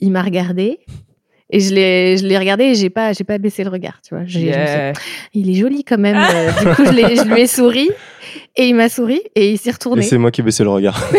il m'a regardé. Et je l'ai, je l'ai regardé et j'ai pas, j'ai pas baissé le regard, tu vois. J'ai- je me suis Yeah. dit, il est joli quand même. du coup, je, l'ai- je lui ai souri et il m'a souri et il s'est Et retourné. c'est moi qui ai baissé le regard.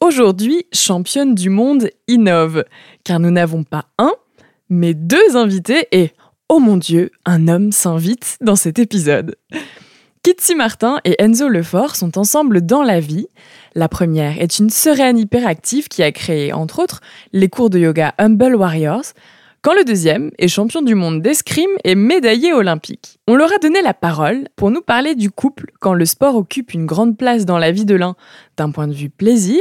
Aujourd'hui, championne du monde innove, car nous n'avons pas un, mais deux invités et, oh mon dieu, un homme s'invite dans cet épisode. Kitsi Martin et Enzo Lefort sont ensemble dans la vie. La première est une sereine hyperactive qui a créé, entre autres, les cours de yoga Humble Warriors, quand le deuxième est champion du monde d'escrime et médaillé olympique. On leur a donné la parole pour nous parler du couple quand le sport occupe une grande place dans la vie de l'un d'un point de vue plaisir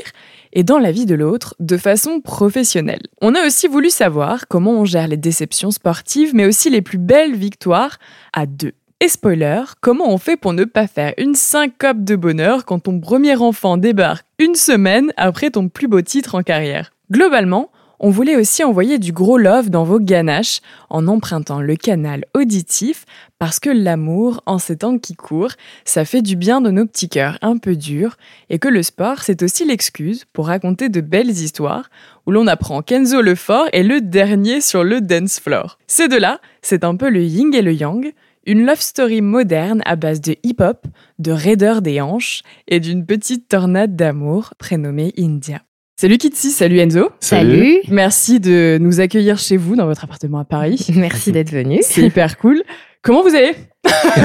et dans la vie de l'autre de façon professionnelle. On a aussi voulu savoir comment on gère les déceptions sportives mais aussi les plus belles victoires à deux. Et spoiler, comment on fait pour ne pas faire une syncope de bonheur quand ton premier enfant débarque une semaine après ton plus beau titre en carrière Globalement, on voulait aussi envoyer du gros love dans vos ganaches en empruntant le canal auditif parce que l'amour, en ces temps qui courent, ça fait du bien de nos petits cœurs un peu durs et que le sport, c'est aussi l'excuse pour raconter de belles histoires où l'on apprend qu'Enzo Lefort est le dernier sur le dance floor. Ces deux-là, c'est un peu le yin et le yang, une love story moderne à base de hip-hop, de raideur des hanches et d'une petite tornade d'amour prénommée India. Salut Kitsi, salut Enzo. Salut. Merci de nous accueillir chez vous dans votre appartement à Paris. Merci d'être venu. C'est hyper cool. Comment vous allez?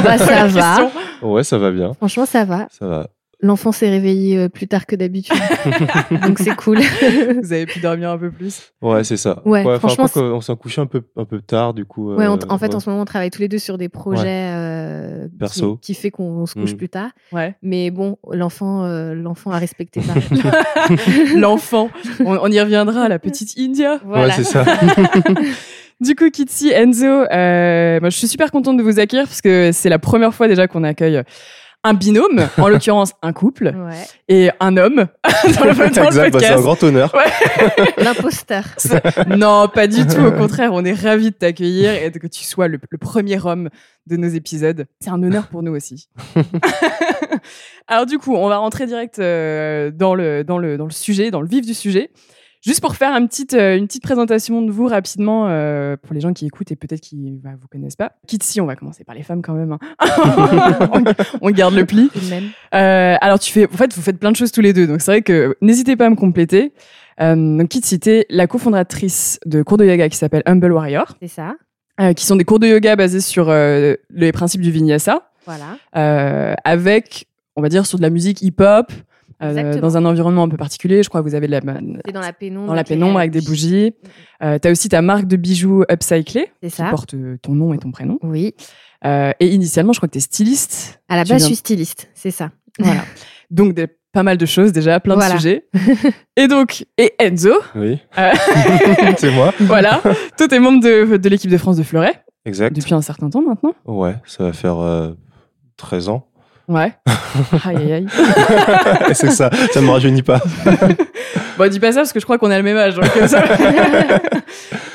Bah, ça va. question. Ouais, ça va bien. Franchement, ça va. Ça va. L'enfant s'est réveillé euh, plus tard que d'habitude. Donc c'est cool. Vous avez pu dormir un peu plus Ouais, c'est ça. Ouais, enfin, franchement, on s'en couchait un peu, un peu tard, du coup. Ouais, on- euh, en fait, ouais. en ce moment, on travaille tous les deux sur des projets euh, qui- Perso. Qui, fait qu'on se couche Mm. plus tard. Ouais. Mais bon, l'enfant, euh, l'enfant a respecté ça. L'enfant. On, on y reviendra, la petite India. voilà. Ouais, c'est ça. Du coup, Kitsi, Enzo, euh, moi, je suis super contente de vous accueillir parce que c'est la première fois déjà qu'on accueille un binôme, en l'occurrence un couple, Ouais. et un homme dans le, dans le exact, bah, c'est un grand honneur. L'imposteur. non, pas du tout. Au contraire, on est ravis de t'accueillir et de que tu sois le, le premier homme de nos épisodes. C'est un honneur pour nous aussi. Alors du coup, on va rentrer direct euh, dans, le, dans, le, dans le sujet, dans le vif du sujet. Juste pour faire un petit, euh, une petite présentation de vous rapidement euh, pour les gens qui écoutent et peut-être qui ne vous connaissent pas. Kitsi, on va commencer par les femmes quand même. hein. on, garde le pli. Euh, alors tu fais, en fait, vous faites plein de choses tous les deux, donc c'est vrai que n'hésitez pas à me compléter. Euh, donc Kitsi, t'es la cofondatrice de cours de yoga qui s'appelle Humble Warrior, C'est ça. euh, qui sont des cours de yoga basés sur euh, les principes du vinyasa, Voilà. euh, avec, on va dire, sur de la musique hip-hop, euh, dans un environnement un peu particulier. Je crois que vous avez de la, dans la pénombre. dans la pénombre avec des bougies. Euh, T'as aussi ta marque de bijoux upcyclés, C'est qui ça. porte euh, ton nom et ton prénom. Oui. Euh, et initialement, je crois que t'es styliste. À la Tu base, viens- je suis styliste. C'est ça. Voilà. Donc, des- pas mal de choses déjà, plein Voilà. de sujets. et donc, et Enzo, Oui. Euh. c'est moi. voilà. Toi, t'es membre de, de l'équipe de France de fleuret Exact. depuis un certain temps maintenant. Ouais, ça va faire euh, 13 ans. Ouais. aïe, aïe, aïe. c'est ça, ça me rajeunit pas. Bon, dis pas ça parce que je crois qu'on a le même âge. donc, euh, ça-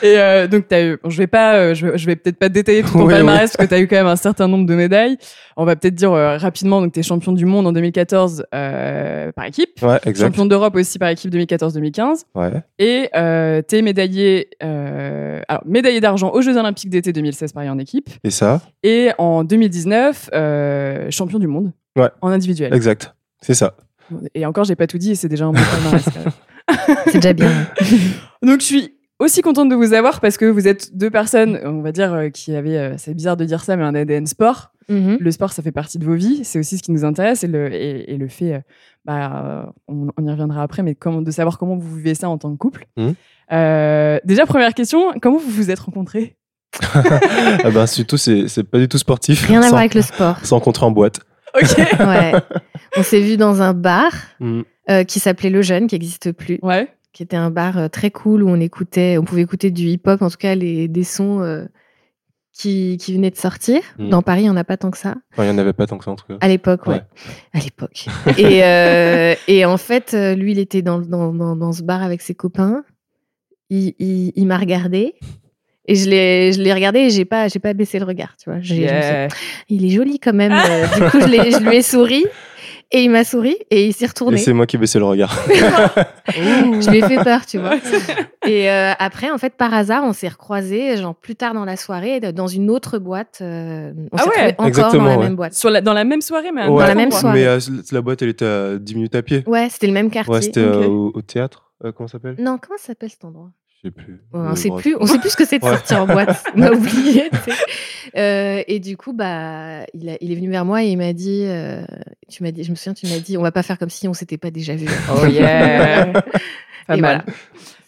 et euh, donc, t'as eu, bon, je vais pas, euh, je vais, peut-être pas détailler tout ton Oui, palmarès parce que t'as eu quand même un certain nombre de médailles. On va peut-être dire euh, rapidement, donc t'es champion du monde en 2014 euh, par équipe. Ouais, exact. Champion d'Europe aussi par équipe 2014-2015. Ouais. Et euh, t'es médaillé, euh, alors, médaillé d'argent aux Jeux Olympiques d'été 2016 pareil en équipe. Et ça Et en 2019, euh, champion du monde Ouais. en individuel. Exact. C'est ça. Et encore, j'ai pas tout dit et c'est déjà un bon. C'est déjà bien. Donc, je suis aussi contente de vous avoir parce que vous êtes deux personnes, on va dire, qui avaient, c'est bizarre de dire ça, mais un ADN sport. Mhm. Le sport, ça fait partie de vos vies. C'est aussi ce qui nous intéresse et le, et, et le fait, euh, bah, on, on y reviendra après, mais comment, de savoir comment vous vivez ça en tant que couple. Mhm. Euh, déjà, première question, comment vous vous êtes rencontrés? Ah ben, surtout, c'est c'est pas du tout sportif. Rien à Sans- voir avec le sport. s'est rencontré en boîte. Ok. Ouais. On s'est vu dans un bar Mm. euh, qui s'appelait Le Jeune, qui n'existe plus, Ouais. qui était un bar euh, très cool où on écoutait, on pouvait écouter du hip-hop, en tout cas les, des sons euh, qui, qui venaient de sortir. Mm. Dans Paris, il n'y en a pas tant que ça. Enfin, il n'y en avait pas tant que ça, en tout cas. À l'époque, ouais. Ouais. À l'époque. et, euh, et en fait, euh, lui, il était dans, dans, dans, dans ce bar avec ses copains. Il, il, il m'a regardé. Et je l'ai, je l'ai regardé et j'ai pas, j'ai pas baissé le regard, tu vois. J'ai- je me suis dit, Yeah. il est joli quand même. Du coup, je lui ai souri et il m'a souri et il s'est Et retourné. c'est moi qui baissais le regard. Je lui ai fait peur, tu vois. Et euh, après, en fait, par hasard, on s'est recroisés, genre plus tard dans la soirée, dans une autre boîte. euh, on Ah ouais, encore exactement, dans la ouais. même boîte. Sur la, dans la même soirée, mais Ouais, autre la même soirée. Mais euh, la boîte, elle était à 10 minutes à pied. Ouais, c'était le même quartier. Ouais, c'était au, au théâtre. Euh, comment ça s'appelle? Non, comment ça s'appelle cet endroit? Je sais plus. Ouais, Euh, on sait plus, on sait plus ce que c'est de Ouais. sortir en boîte. On a oublié. Euh, et du coup, bah, il, a- il est venu vers moi et il m'a dit, euh, tu m'as dit, je me souviens, tu m'as dit, on va pas faire comme si on s'était pas déjà vu. Oh yeah. Pas et mal. voilà,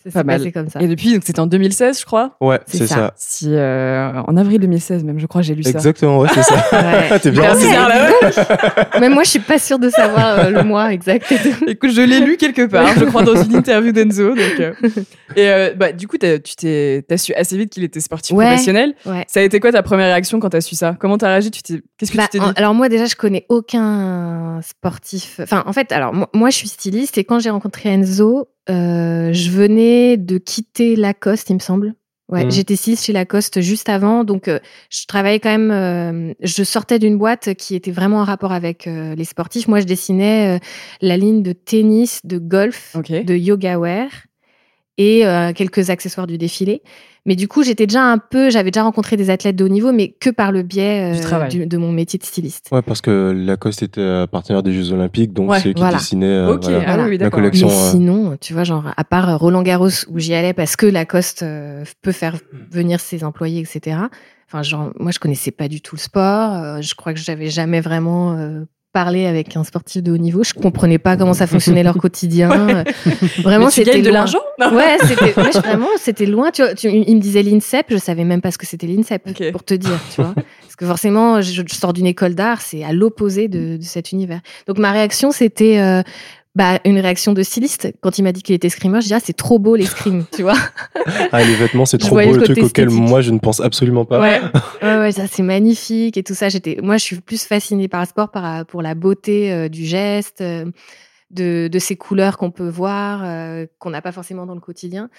ça Pas mal. passé comme ça. Et depuis, donc c'était en 2016, je crois. Ouais, C'est ça. ça. Si, euh, en avril 2016 même, je crois, j'ai lu ça. Exactement, ouais, c'est ça. Ouais. T'es bien ouais. Même moi, je suis pas sûre de savoir euh, le mois exact. Écoute, je l'ai lu quelque part, je crois, dans une interview d'Enzo. Euh. Et euh, bah, du coup, t'as, tu t'es, t'as su assez vite qu'il était sportif Ouais. professionnel. Ouais. Ça a été quoi ta première réaction quand t'as su ça? Comment t'as réagi? Tu t'es... Qu'est-ce que Bah, tu t'es en- dit? alors moi déjà je connais aucun sportif. Enfin en fait alors moi, moi, je suis styliste et quand j'ai rencontré Enzo, euh, je venais de quitter Lacoste il me semble. Ouais, Mhm. j'étais styliste chez Lacoste juste avant donc euh, je travaillais quand même. euh, je sortais d'une boîte qui était vraiment en rapport avec euh, les sportifs. Moi je dessinais la ligne de tennis, de golf, de yoga wear et euh, quelques accessoires du défilé. Mais du coup, j'étais déjà un peu, j'avais déjà rencontré des athlètes de haut niveau, mais que par le biais Du euh, travail. du- de mon métier de styliste. Ouais, parce que Lacoste était euh, partenaire des Jeux Olympiques, donc Ouais, c'est eux qui voilà. dessinait euh, Ok, voilà, ah oui, la d'accord. collection. Mais euh, sinon, tu vois, genre, à part Roland Garros où j'y allais parce que Lacoste euh, peut faire venir ses employés, etc. Enfin, genre, moi, je connaissais pas du tout le sport. euh, je crois que j'avais jamais vraiment parlé avec un sportif de haut niveau. Je comprenais pas comment ça fonctionnait leur quotidien. Vraiment, c'était de l'argent. Ouais, c'était ouais, vraiment, c'était loin. Tu vois, tu- il me disait l'INSEP, je savais même pas ce que c'était l'INSEP, pour te dire, tu vois. Parce que forcément, je, je sors d'une école d'art, c'est à l'opposé de, de cet univers. Donc ma réaction, c'était euh, bah, une réaction de styliste. Quand il m'a dit qu'il était screamer, je dis ah c'est trop beau les scrims, tu vois. Ah, les vêtements, c'est trop beau, le le truc auquel moi je ne pense absolument pas. Ouais. Ouais, ouais, ça c'est magnifique et tout ça. J'étais, moi, je suis plus fascinée par le sport, par pour la beauté euh, du geste, euh, de, de ces couleurs qu'on peut voir, euh, qu'on n'a pas forcément dans le quotidien.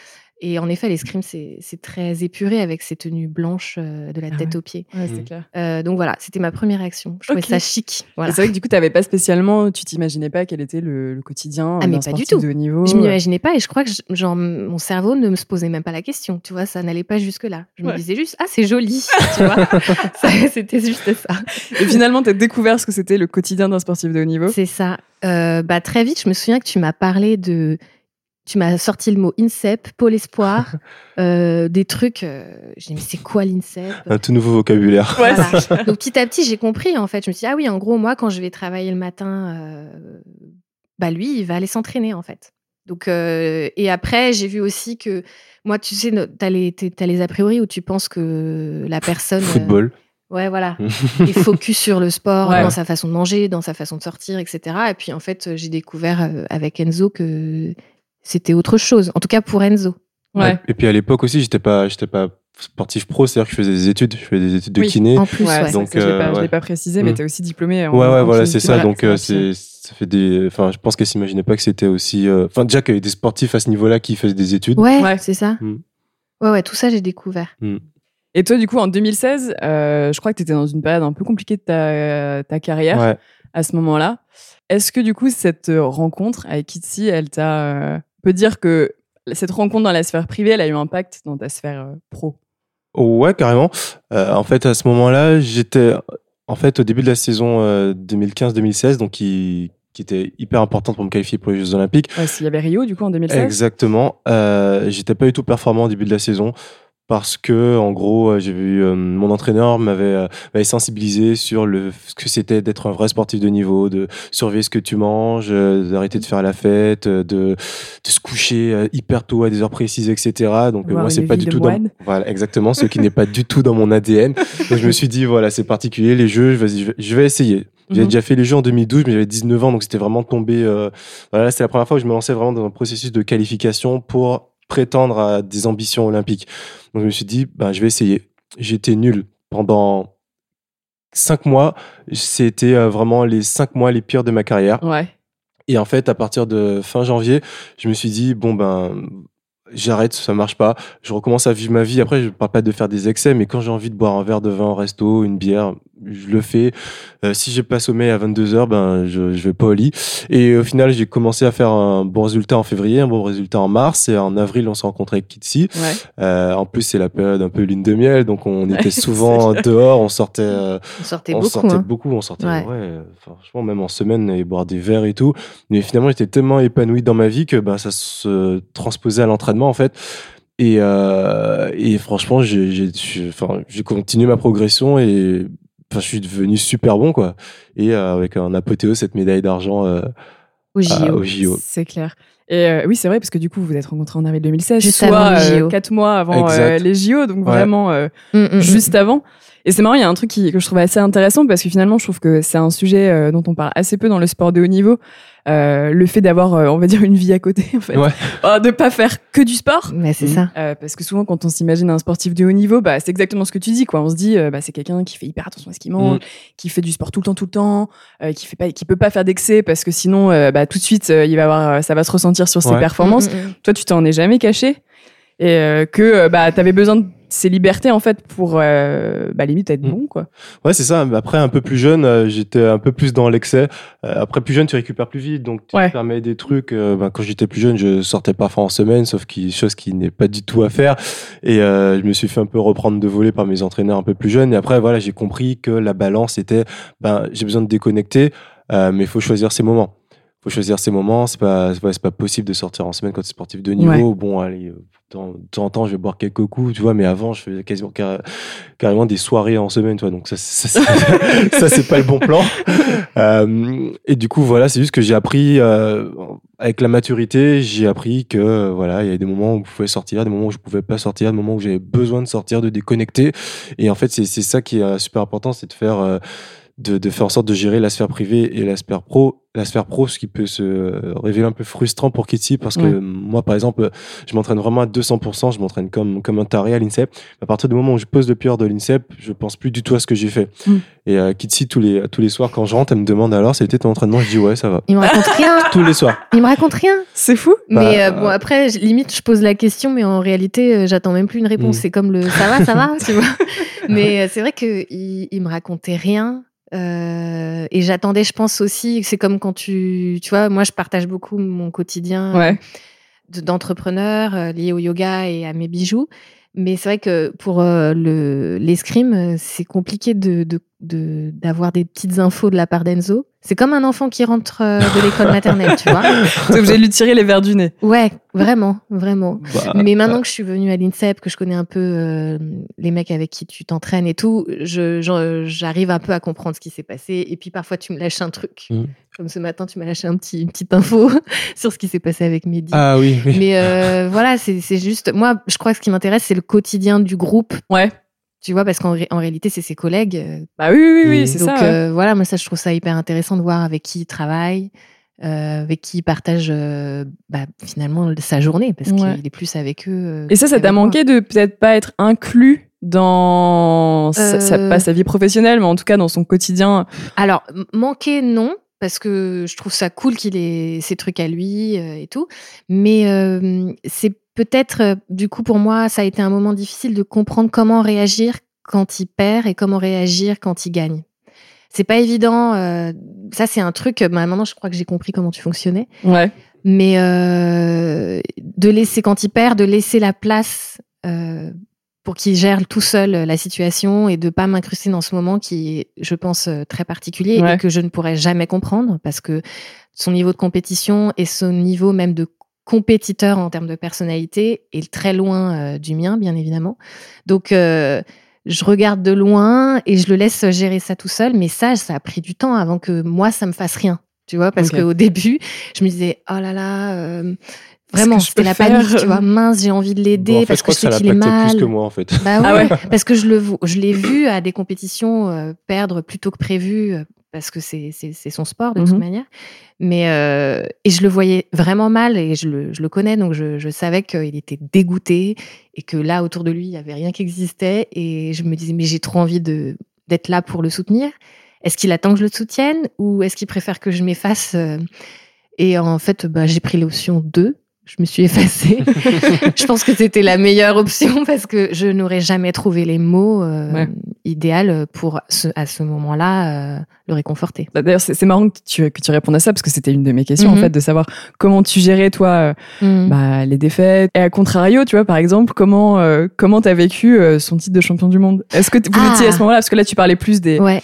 Et en effet, l'escrime c'est c'est très épuré avec ces tenues blanches euh, de la Ah tête ouais. aux pieds. Ouais, c'est Mm. clair. Euh, donc voilà, c'était ma première réaction. Je trouvais Ok. ça chic. Voilà. Et C'est vrai que du coup, t'avais pas spécialement, tu t'imaginais pas quel était le, le quotidien Ah, mais d'un pas du sportif tout. de haut niveau. Je m'imaginais pas et je crois que je- genre mon cerveau ne me se posait même pas la question. Tu vois, ça n'allait pas jusque là. Je me disais juste ah c'est joli. tu vois, Ça, c'était juste ça. Et finalement, t'as découvert ce que c'était le quotidien d'un sportif de haut niveau. C'est ça. Euh, bah, très vite, je me souviens que tu m'as parlé de. Tu m'as sorti le mot INSEP, Pôle Espoir, euh, des trucs. euh, J'ai dit, mais c'est quoi l'INSEP? Un tout nouveau vocabulaire. Ouais, Voilà. Donc petit à petit, j'ai compris en fait. Je me suis dit, ah oui, en gros, moi, quand je vais travailler le matin, euh, bah lui, il va aller s'entraîner en fait. Donc, euh, et après, j'ai vu aussi que moi, tu sais, no- t'as les, a priori où tu penses que la personne. euh, Football. Ouais, voilà et focus sur le sport, Ouais. dans sa façon de manger, dans sa façon de sortir, etc. Et puis en fait, j'ai découvert euh, avec Enzo que c'était autre chose. En tout cas pour Enzo. Ouais. Et puis à l'époque aussi, j'étais pas, j'étais pas sportif pro, c'est-à-dire que je faisais des études, je faisais des études de Oui. kiné. En plus, Ouais, Donc, ça, je l'ai pas, euh, je l'ai ouais. pas précisé, mais Mm. t'es aussi diplômé. en- Ouais, ouais, en voilà, c'est ça. Donc, euh, c'est ça fait des. Enfin, je pense qu'elle s'imaginait pas que c'était aussi. euh, Enfin, déjà qu'il y avait des sportifs à ce niveau-là qui faisaient des études. Ouais, Ouais. c'est ça. Mm. Ouais, ouais, tout ça, j'ai découvert. Et toi, du coup, en 2016, euh, je crois que tu étais dans une période un peu compliquée de ta, ta carrière Ouais. à ce moment-là. Est-ce que, du coup, cette euh, rencontre avec Kitsi, elle t'a. euh, on peut dire que cette rencontre dans la sphère privée, elle a eu un impact dans ta sphère euh, pro? Ouais, carrément. En fait, à ce moment-là, j'étais en fait au début de la saison euh, 2015-2016, donc qui, qui était hyper importante pour me qualifier pour les Jeux Olympiques. Ouais, S'il y avait Rio, du coup, en 2016 Exactement. J'étais pas du tout performant au début de la saison parce que en gros, euh, j'ai vu euh, mon entraîneur m'avait euh, sensibilisé sur le ce que c'était d'être un vrai sportif de niveau, de surveiller ce que tu manges, euh, d'arrêter de faire la fête, euh, de, de se coucher euh, hyper tôt à des heures précises, etc. Donc moi, c'est pas du tout dans voilà exactement ce qui n'est pas du tout dans mon ADN. Donc je me suis dit voilà, c'est particulier les jeux, vas-y, je vais, je vais essayer. J'avais Mhm. déjà fait les jeux en 2012, mais j'avais 19 ans, donc c'était vraiment tombé. euh, voilà, c'est la première fois où je me lançais vraiment dans un processus de qualification pour prétendre à des ambitions olympiques. Donc je me suis dit, ben, je vais essayer. J'étais nul pendant cinq mois. C'était euh, vraiment les cinq mois les pires de ma carrière. Ouais. Et en fait, à partir de fin janvier, je me suis dit, bon, ben, j'arrête, ça marche pas. Je recommence à vivre ma vie. Après, je parle pas de faire des excès, mais quand j'ai envie de boire un verre de vin au resto, une bière, je le fais. Euh, si j'ai pas sommeil à 22h, ben, je, je vais pas au lit. Et au final, j'ai commencé à faire un bon résultat en février, un bon résultat en mars. Et en avril, on s'est rencontré avec Kitsi. Ouais. Euh, en plus, c'est la période un peu lune de miel, donc on Ouais, était souvent dehors, on sortait, euh, On sortait on beaucoup. sortait hein. beaucoup, on sortait, ouais. Ouais. franchement, même en semaine, et boire des verres et tout. Mais finalement, j'étais tellement épanoui dans ma vie que ben, ça se transposait à l'entraînement, en fait. Et, euh, et franchement, j'ai continué ma progression et enfin, je suis devenu super bon, quoi. Et euh, avec un apothéose, cette médaille d'argent euh, Au JO. C'est clair. Et euh, oui, c'est vrai, parce que du coup, vous vous êtes rencontrés en avril 2016, Juste soit avant euh, quatre mois avant euh, les JO, donc Ouais. vraiment euh, Mm, mm, mm. juste avant. Et c'est marrant, il y a un truc qui, que je trouve assez intéressant parce que finalement, je trouve que c'est un sujet euh, dont on parle assez peu dans le sport de haut niveau. Euh, le fait d'avoir, euh, on va dire, une vie à côté, en fait. Ouais. Euh, de pas faire que du sport. Mais c'est Mm. ça. Euh, parce que souvent, quand on s'imagine un sportif de haut niveau, bah, c'est exactement ce que tu dis, quoi. On se dit, euh, bah, c'est quelqu'un qui fait hyper attention à ce qu'il mange, Mm. qui fait du sport tout le temps, tout le temps, euh, qui fait pas, qui peut pas faire d'excès parce que sinon, euh, bah, tout de suite, euh, il va avoir, ça va se ressentir sur ses performances. Mm. Toi, tu t'en es jamais caché? Et euh, que euh, bah, t'avais besoin de ces libertés en fait pour euh, bah, limite être Mm. bon, quoi. Ouais, c'est ça. Après, un peu plus jeune, euh, j'étais un peu plus dans l'excès. Euh, après, plus jeune, tu récupères plus vite, donc tu Ouais. te permets des trucs. euh, ben, quand j'étais plus jeune, je sortais parfois en semaine, sauf qui chose qui n'est pas du tout à faire. Et je me suis fait un peu reprendre de voler par mes entraîneurs un peu plus jeunes. Et après, voilà, j'ai compris que la balance était, ben, j'ai besoin de déconnecter, mais il faut choisir ses moments. faut choisir ses moments. C'est pas, c'est pas, possible de sortir en semaine quand tu es sportif de niveau. Ouais. Bon, allez, de temps en temps, je vais boire quelques coups, tu vois, mais avant, je faisais quasiment car- carrément des soirées en semaine, tu vois. Donc, ça, ça, c'est- ça, c'est pas le bon plan. Euh, et du coup, voilà, c'est juste que j'ai appris, euh, avec la maturité, j'ai appris que, euh, voilà, il y a des moments où je pouvais sortir, des moments où je pouvais pas sortir, des moments où j'avais besoin de sortir, de déconnecter. Et en fait, c'est c'est ça qui est euh, super important, c'est de faire, euh, de, de faire en sorte de gérer la sphère privée et la sphère pro, la sphère pro, ce qui peut se révéler un peu frustrant pour Kitty, parce que Ouais. moi, par exemple, je m'entraîne vraiment à 200%, je m'entraîne comme, comme un taré à l'INSEP. À partir du moment où je pose le pied hors de l'INSEP, je pense plus du tout à ce que j'ai fait. Mm. Et euh, Kitty, tous les, tous les soirs, quand je rentre, elle me demande alors, c'était ton entraînement? Je dis ouais, ça va. Il me raconte rien. Tous les soirs. Il me raconte rien. C'est fou. Bah, mais euh, bon, euh, après, je- limite, je pose la question, mais en réalité, euh, j'attends même plus une réponse. Mm. C'est comme le ça va, ça va, tu vois. Mais c'est vrai qu'il il me racontait rien. Euh, et j'attendais, je pense aussi, c'est comme quand tu, tu vois, moi je partage beaucoup mon quotidien Ouais. de- d'entrepreneur euh, lié au yoga et à mes bijoux. Mais c'est vrai que pour euh, le l'escrime, euh, c'est compliqué de de- de- d'avoir des petites infos de la part d'Enzo. C'est comme un enfant qui rentre euh, de l'école maternelle, tu vois. T'es obligé de lui tirer les verres du nez. Ouais, vraiment, vraiment. Bah, Mais maintenant que je suis venue à l'INSEP, que je connais un peu euh, les mecs avec qui tu t'entraînes et tout, je- je- j'arrive un peu à comprendre ce qui s'est passé. Et puis parfois, tu me lâches un truc. Mm. Comme ce matin, tu m'as lâché un petit, une petite info sur ce qui s'est passé avec Mehdi. Ah oui, oui. Mais euh, voilà, c'est juste. Moi, je crois que ce qui m'intéresse, c'est le quotidien du groupe. Ouais. Tu vois, parce qu'en ré- en réalité, c'est ses collègues. euh, Bah oui, oui, oui, c'est donc ça. ouais. euh, voilà, moi ça je trouve ça hyper intéressant de voir avec qui il travaille, euh, avec qui il partage euh, bah, finalement sa journée, parce Ouais. qu'il est plus avec eux. euh, Et ça, ça t'a manqué de peut-être pas être inclus dans sa, sa- pas sa vie professionnelle, mais en tout cas dans son quotidien? Alors manquer non, parce que je trouve ça cool qu'il ait ses trucs à lui euh, et tout, mais euh, c'est peut-être euh, du coup pour moi ça a été un moment difficile de comprendre comment réagir quand il perd et comment réagir quand il gagne. C'est pas évident. euh, ça, c'est un truc. bah, maintenant, je crois que j'ai compris comment tu fonctionnais. Ouais. mais euh, de laisser quand il perd, de laisser la place euh, pour qu'il gère tout seul euh, la situation et de pas m'incruster dans ce moment qui est, je pense, euh, très particulier Ouais. et que je ne pourrais jamais comprendre parce que son niveau de compétition et son niveau même de compétiteur en termes de personnalité est très loin euh, du mien, bien évidemment. Donc, euh, je regarde de loin et je le laisse gérer ça tout seul. Mais ça, ça a pris du temps avant que moi, ça me fasse rien. Tu vois, parce Ok. qu'au début, je me disais, oh là là, euh, vraiment, que je c'était la faire panique, tu vois, mince, j'ai envie de l'aider Bon, en fait, parce je crois que que je ça l'a mal. plus que moi, en fait. Bah Ah ouais, ouais. parce que je le je l'ai vu à des compétitions euh, perdre plus tôt que prévu euh, parce que c'est c'est c'est son sport de toute Mhm. manière. Mais euh, et je le voyais vraiment mal et je le, je le connais donc je, je savais qu'il était dégoûté et que là autour de lui il y avait rien qui existait et je me disais mais j'ai trop envie de d'être là pour le soutenir. Est-ce qu'il attend que je le soutienne ou est-ce qu'il préfère que je m'efface Et en fait bah, j'ai pris l'option 2 je me suis effacée. je pense que c'était la meilleure option parce que je n'aurais jamais trouvé les mots euh, Ouais. idéal pour ce- à ce moment-là euh, le réconforter. Bah, D'ailleurs, c'est marrant que tu, que tu répondes à ça parce que c'était une de mes questions, en Mhm. fait, de savoir comment tu gérais, toi, euh, bah, les défaites. Et à contrario, tu vois, par exemple, comment euh, comment t'as vécu son titre de champion du monde? Est-ce que vous Ah. étiez à ce moment-là? Parce que là, tu parlais plus des, ouais.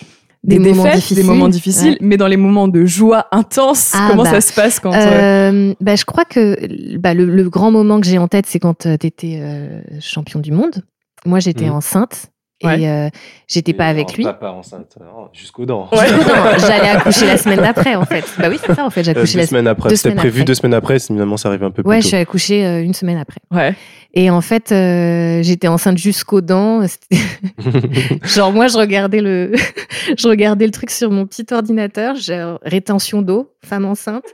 Des, moments défaites, difficiles. des moments difficiles, Ouais. mais dans les moments de joie intense, Ah, comment bah, ça se passe quand euh, Euh, bah, je crois que bah, le, le grand moment que j'ai en tête, c'est quand tu étais champion du monde. Moi, j'étais Mhm. enceinte et Ouais. euh, j'étais pas avec lui. Papa enceinte, jusqu'aux dents. Ouais. non, j'allais accoucher la semaine d'après, en fait. Bah oui, c'est ça, en fait. J'ai Euh, accouché deux la semaines après. C'était prévu après. deux semaines après, finalement ça arrive un peu plus Ouais, je tôt. suis accouchée euh, une semaine après. Ouais. Et en fait, euh, j'étais enceinte jusqu'aux dents. Genre moi, je regardais le, je regardais le truc sur mon petit ordinateur. J'ai rétention d'eau, femme enceinte,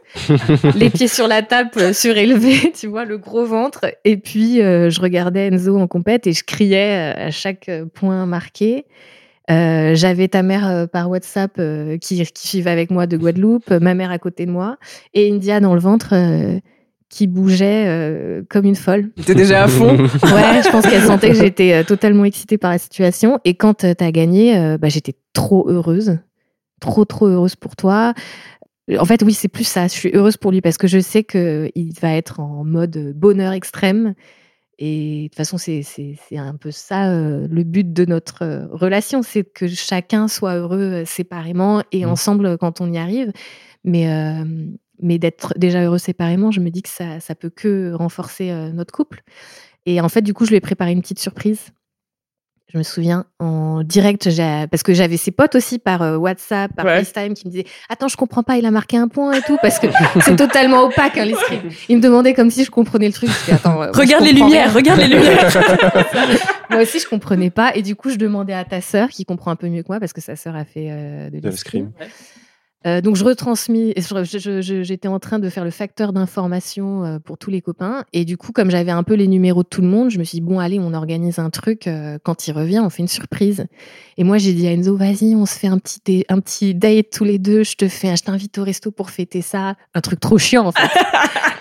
les pieds sur la table euh, surélevés, tu vois, le gros ventre. Et puis euh, je regardais Enzo en compète et je criais à chaque point marqué. Euh, J'avais ta mère euh, par WhatsApp euh, qui, qui vivait avec moi de Guadeloupe, ma mère à côté de moi et India dans le ventre qui bougeait euh, comme une folle. T'es déjà à fond? Ouais, je pense qu'elle sentait que j'étais euh, totalement excitée par la situation. Et quand tu as gagné, euh, bah, j'étais trop heureuse. Trop, trop heureuse pour toi. En fait, oui, c'est plus ça. Je suis heureuse pour lui parce que je sais qu'il va être en mode bonheur extrême. Et de toute façon, c'est un peu ça euh, le but de notre euh, relation, c'est que chacun soit heureux euh, séparément et Mm. ensemble quand on y arrive. Mais, euh, mais d'être déjà heureux séparément, je me dis que ça, ça peut que renforcer euh, notre couple. Et en fait, du coup, je lui ai préparé une petite surprise. Je me souviens en direct, parce que j'avais ses potes aussi par euh, WhatsApp, par Ouais. FaceTime, qui me disaient Attends, je comprends pas, il a marqué un point et tout, parce que c'est totalement opaque, hein, les scripts. Ils me demandaient comme si je comprenais le truc. Je disais, Attends, ouais, moi, je Regarde les lumières, rien. regarde les lumières. Moi aussi, je comprenais pas. Et du coup, je demandais à ta sœur, qui comprend un peu mieux que moi, parce que sa sœur a fait euh, de De l'escrime. Euh, donc je retransmis, j'étais en train de faire le facteur d'information euh, pour tous les copains et du coup comme j'avais un peu les numéros de tout le monde, je me suis dit bon allez on organise un truc euh, quand il revient on fait une surprise et moi j'ai dit à Enzo vas-y on se fait un petit dé- un petit date tous les deux, je te fais, je t'invite au resto pour fêter ça, un truc trop chiant en fait.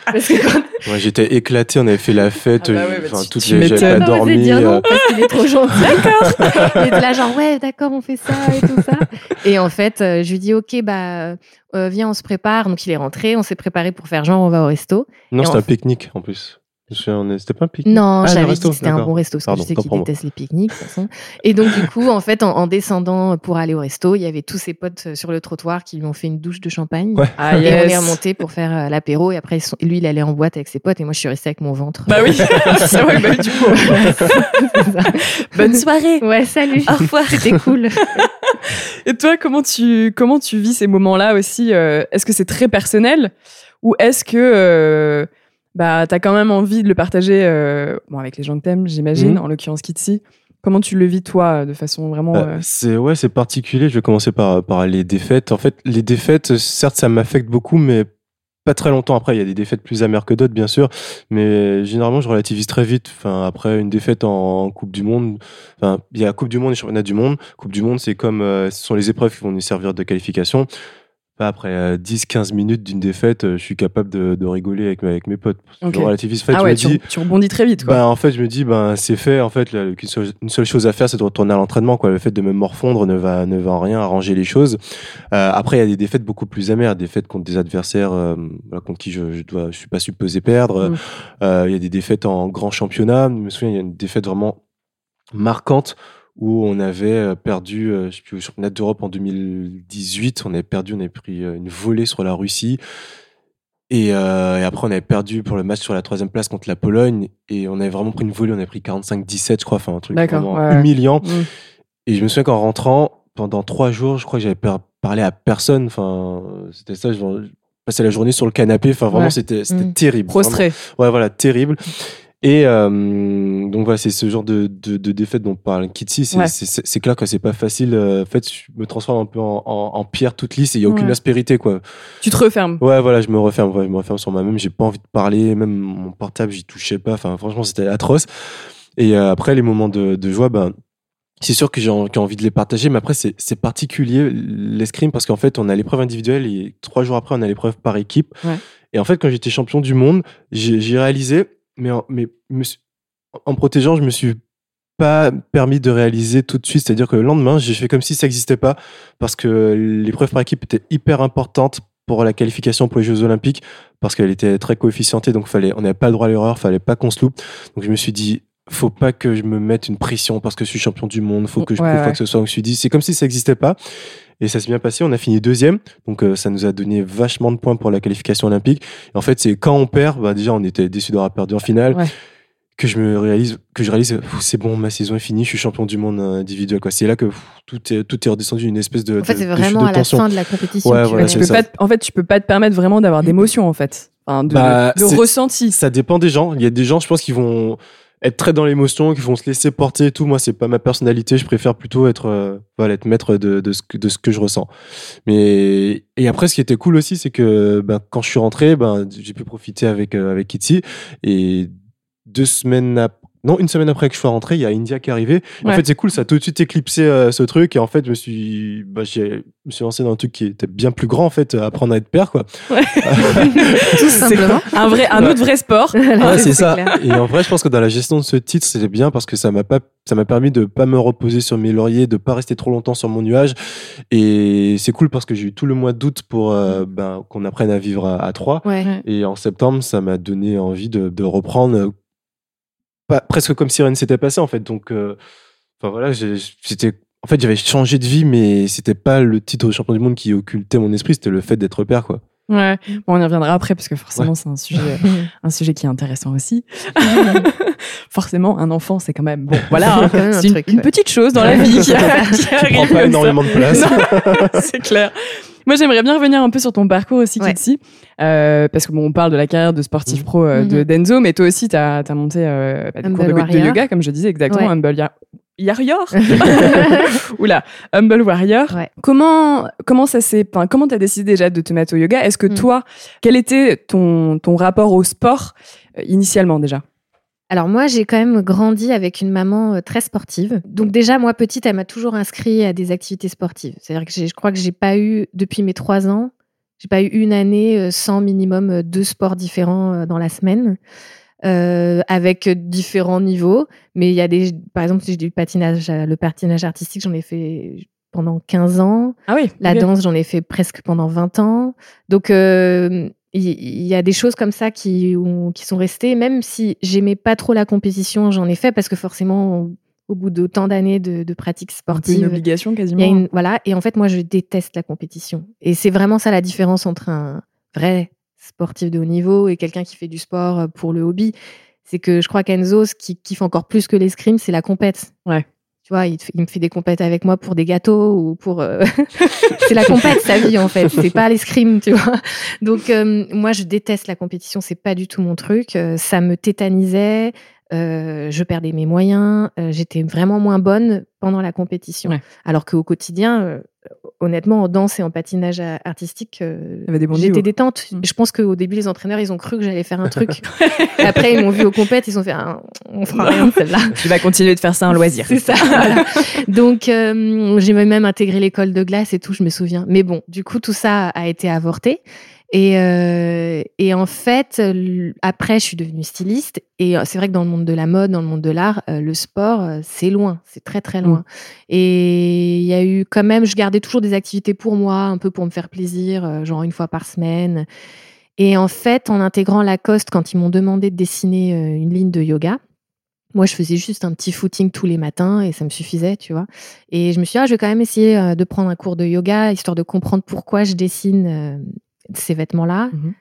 Parce que quand Ouais, J'étais éclaté, on avait fait la fête, Ah bah ouais, bah tu- toutes tu les j'avais pas dormi. dire non parce qu'il est trop gentil. D'accord. Il était là genre ouais d'accord on fait ça et tout ça. Et en fait je lui dis ok bah euh, viens on se prépare. Donc il est rentré, on s'est préparé pour faire genre on va au resto. Non, c'était un pique-nique en plus. On C'était pas un pique-nique Non, Ah, l'avais dit resto, que c'était un bon resto parce que Pardon, je sais qu'il déteste les pique-niques de toute façon. Et donc du coup en fait en, en descendant pour aller au resto, il y avait tous ses potes euh, sur le trottoir qui lui ont fait une douche de champagne. Ouais. Ah, Et on yes. est remonté pour faire euh, l'apéro et après sont- lui il allait en boîte avec ses potes et moi je suis restée avec mon ventre. Bah oui, c'est vrai, bah, du coup. Ça. Bonne soirée. Ouais, salut. Au revoir. C'était cool. Et toi, comment tu, comment tu vis ces moments-là aussi euh, Est-ce que c'est très personnel ou est-ce que euh, bah, tu as quand même envie de le partager euh, bon, avec les gens que t'aimes, j'imagine, Mhm. en l'occurrence Kitsi Comment tu le vis, toi, de façon vraiment. Euh, euh, c'est ouais, c'est particulier. Je vais commencer par par les défaites. En fait, les défaites, certes, ça m'affecte beaucoup, mais pas très longtemps après. Il y a des défaites plus amères que d'autres, bien sûr, mais généralement, je relativise très vite. Enfin, après une défaite en, Coupe du Monde, enfin, il y a Coupe du Monde et Championnat du Monde. Coupe du Monde, c'est comme euh, ce sont les épreuves qui vont nous servir de qualification. Après euh, 10-15 minutes d'une défaite, euh, je suis capable de, de rigoler avec, avec mes potes. Fait, ah ouais, me tu, dis, tu rebondis très vite, quoi. bah, en fait, je me dis, ben, c'est fait. En fait, là, qu'une seule, une seule chose à faire, c'est de retourner à l'entraînement. Quoi. Le fait de me morfondre ne va, ne va en rien arranger les choses. Euh, après, il y a des défaites beaucoup plus amères, des défaites contre des adversaires euh, contre qui je, dois, je suis pas supposé perdre. Mm. Euh, Il y a des défaites en grand championnat. Je me souviens, il y a une défaite vraiment marquante où on avait euh, perdu, euh, je sais plus, au championnat d'Europe en 2018, on avait perdu, on avait pris euh, une volée sur la Russie. Et, euh, et après, on avait perdu pour le match sur la troisième place contre la Pologne. Et on avait vraiment pris une volée. On avait pris 45-17, je crois. Enfin, un truc vraiment ouais, humiliant. Mm. Et je me souviens qu'en rentrant, pendant trois jours, je crois que j'avais parlé à personne. Enfin, c'était ça. Je je passais la journée sur le canapé. Enfin, vraiment, Ouais. c'était Mm. terrible. Vraiment. Prostré. Ouais, voilà, terrible. Et euh, donc voilà, c'est ce genre de, de, de défaite dont parle Kitsi. C'est Ouais. clair que c'est pas facile. Euh, En fait, je me transforme un peu en, en, en pierre toute lisse et il y a aucune Ouais. aspérité, quoi. Tu te refermes. Ouais, voilà, je me referme, ouais, je me referme sur moi-même. J'ai pas envie de parler, même mon portable, j'y touchais pas. Enfin, franchement, c'était atroce. Et euh, après, les moments de, de joie, ben, c'est sûr que j'ai envie de les partager, mais après, c'est c'est particulier l'escrime parce qu'en fait, on a l'épreuve individuelle et trois jours après, on a l'épreuve par équipe. Ouais. Et en fait, quand j'étais champion du monde, j'ai réalisé, mais, en, mais me suis- en me protégeant, je me suis pas permis de réaliser tout de suite. C'est-à-dire que le lendemain, j'ai fait comme si ça n'existait pas parce que l'épreuve par équipe était hyper importante pour la qualification pour les Jeux Olympiques parce qu'elle était très coefficientée. Donc, fallait, on n'avait pas le droit à l'erreur, fallait pas qu'on se loupe. Donc, je me suis dit, faut pas que je me mette une pression parce que je suis champion du monde, faut que je Ouais, prouve ouais. quoi que ce soit. Donc, je me suis dit, c'est comme si ça n'existait pas. Et ça s'est bien passé, on a fini deuxième, donc euh, ça nous a donné vachement de points pour la qualification olympique. Et en fait, c'est quand on perd, bah déjà on était déçu d'avoir perdu en finale, Ouais. que je me réalise, que je réalise, c'est bon, ma saison est finie, je suis champion du monde individuel. Quoi. C'est là que pff, tout est tout est redescendu, une espèce de, En fait, c'est vraiment de à la tension. fin de la compétition. Ouais, que tu voilà, vas- tu c'est peux ça. pas te- en fait, tu peux pas te permettre vraiment d'avoir d'émotion, en fait. Enfin, de, Bah, de ressenti. Ça dépend des gens. Il y a des gens, je pense, qui vont être très dans l'émotion, qui vont se laisser porter et tout. Moi, c'est pas ma personnalité. Je préfère plutôt être, euh, voilà, être maître de, de, ce que, de ce que je ressens. Mais et après, ce qui était cool aussi, c'est que ben, quand je suis rentré, ben, j'ai pu profiter avec euh, avec Kitty et deux semaines après. Non, une semaine après que je sois rentré, il y a India qui est arrivé. En Ouais. fait, c'est cool, ça a tout de suite éclipsé euh, ce truc. Et en fait, je me suis, bah, j'ai- je me suis lancé dans un truc qui était bien plus grand, en fait, euh, apprendre à être père, quoi. Tout simplement. Un, vrai, un autre vrai sport. Ouais, c'est ça. clair. Et en vrai, je pense que dans la gestion de ce titre, c'était bien parce que ça m'a pas, ça m'a permis de pas me reposer sur mes lauriers, de pas rester trop longtemps sur mon nuage. Et c'est cool parce que j'ai eu tout le mois d'août pour euh, ben, qu'on apprenne à vivre à, à trois. Ouais. Et en septembre, ça m'a donné envie de, de reprendre, euh, pas, presque comme si rien ne s'était passé en fait. Donc, euh, enfin voilà, j'étais, en fait, j'avais changé de vie, mais c'était pas le titre de champion du monde qui occultait mon esprit, c'était le fait d'être père, quoi. Ouais. Bon, on y reviendra après parce que forcément, c'est un sujet, un sujet qui est intéressant aussi. forcément, un enfant, c'est quand même bon. Voilà, hein, un c'est une, truc, une ouais. petite chose dans la vie qui, a- qui prend pas ça. énormément de place. c'est clair. Moi, j'aimerais bien revenir un peu sur ton parcours aussi, Ouais. Kitsi. Euh, parce que bon, on parle de la carrière de sportif Mhm. pro euh, de Mhm. Denzo, mais toi aussi, tu as, monté euh, bah, des Humble cours de, yoga, comme je disais exactement, Ouais. Humble Warrior. Oula, Humble Warrior. Ouais. Comment, comment ça s'est, enfin, comment t'as décidé déjà de te mettre au yoga? Est-ce que Mhm. toi, quel était ton, ton rapport au sport euh, initialement déjà? Alors moi, j'ai quand même grandi avec une maman euh, très sportive. Donc déjà, moi, petite, elle m'a toujours inscrit à des activités sportives. C'est-à-dire que je crois que j'ai pas eu, depuis mes trois ans, j'ai pas eu une année euh, sans minimum euh, deux sports différents dans la semaine, euh, avec différents niveaux. Mais il y a des, par exemple, j'ai du patinage, euh, le patinage artistique, j'en ai fait pendant 15 ans. Ah oui, La danse, j'en ai fait presque pendant 20 ans. Donc, euh, il y, a des choses comme ça qui, ont- qui sont restées. Même si j'aimais pas trop la compétition, j'en ai fait parce que forcément, au bout d'autant d'années de, de pratique un peu une sportive, obligation il quasiment. y a une, voilà. Et en fait, moi, je déteste la compétition. Et c'est vraiment ça la différence entre un vrai sportif de haut niveau et quelqu'un qui fait du sport pour le hobby. C'est que je crois qu'Enzo, ce qui kiffe encore plus que l'escrime, c'est la compète. Ouais. Tu vois, il, te fait- il me fait des compètes avec moi pour des gâteaux ou pour. euh, c'est la compète, sa vie, en fait. C'est pas l'escrime, tu vois. Donc, euh, moi, je déteste la compétition. C'est pas du tout mon truc. Euh, ça me tétanisait. euh, je perdais mes moyens. euh, J'étais vraiment moins bonne pendant la compétition. Ouais. Alors qu'au quotidien, euh, honnêtement, en danse et en patinage artistique, euh, j'étais détente. Mm. Je pense qu'au début, les entraîneurs, ils ont cru que j'allais faire un truc. Après, ils m'ont vu aux compètes, ils ont fait Ah, on fera rien de celle-là. Tu vas continuer de faire ça un loisir. C'est ça. voilà. Donc, euh, j'ai même intégré l'école de glace et tout, je me souviens. Mais bon, du coup, tout ça a été avorté. Et, euh, et en fait, après, je suis devenue styliste. Et euh, c'est vrai que dans le monde de la mode, dans le monde de l'art, euh, le sport, euh, c'est loin, c'est très très loin. Et il y a eu quand même, je gardais toujours des activités pour moi, un peu pour me faire plaisir, genre une fois par semaine. Et en fait, en intégrant Lacoste, quand ils m'ont demandé de dessiner une ligne de yoga, moi, je faisais juste un petit footing tous les matins et ça me suffisait, tu vois. Et je me suis dit, ah, je vais quand même essayer de prendre un cours de yoga, histoire de comprendre pourquoi je dessine ces vêtements-là. Mhm.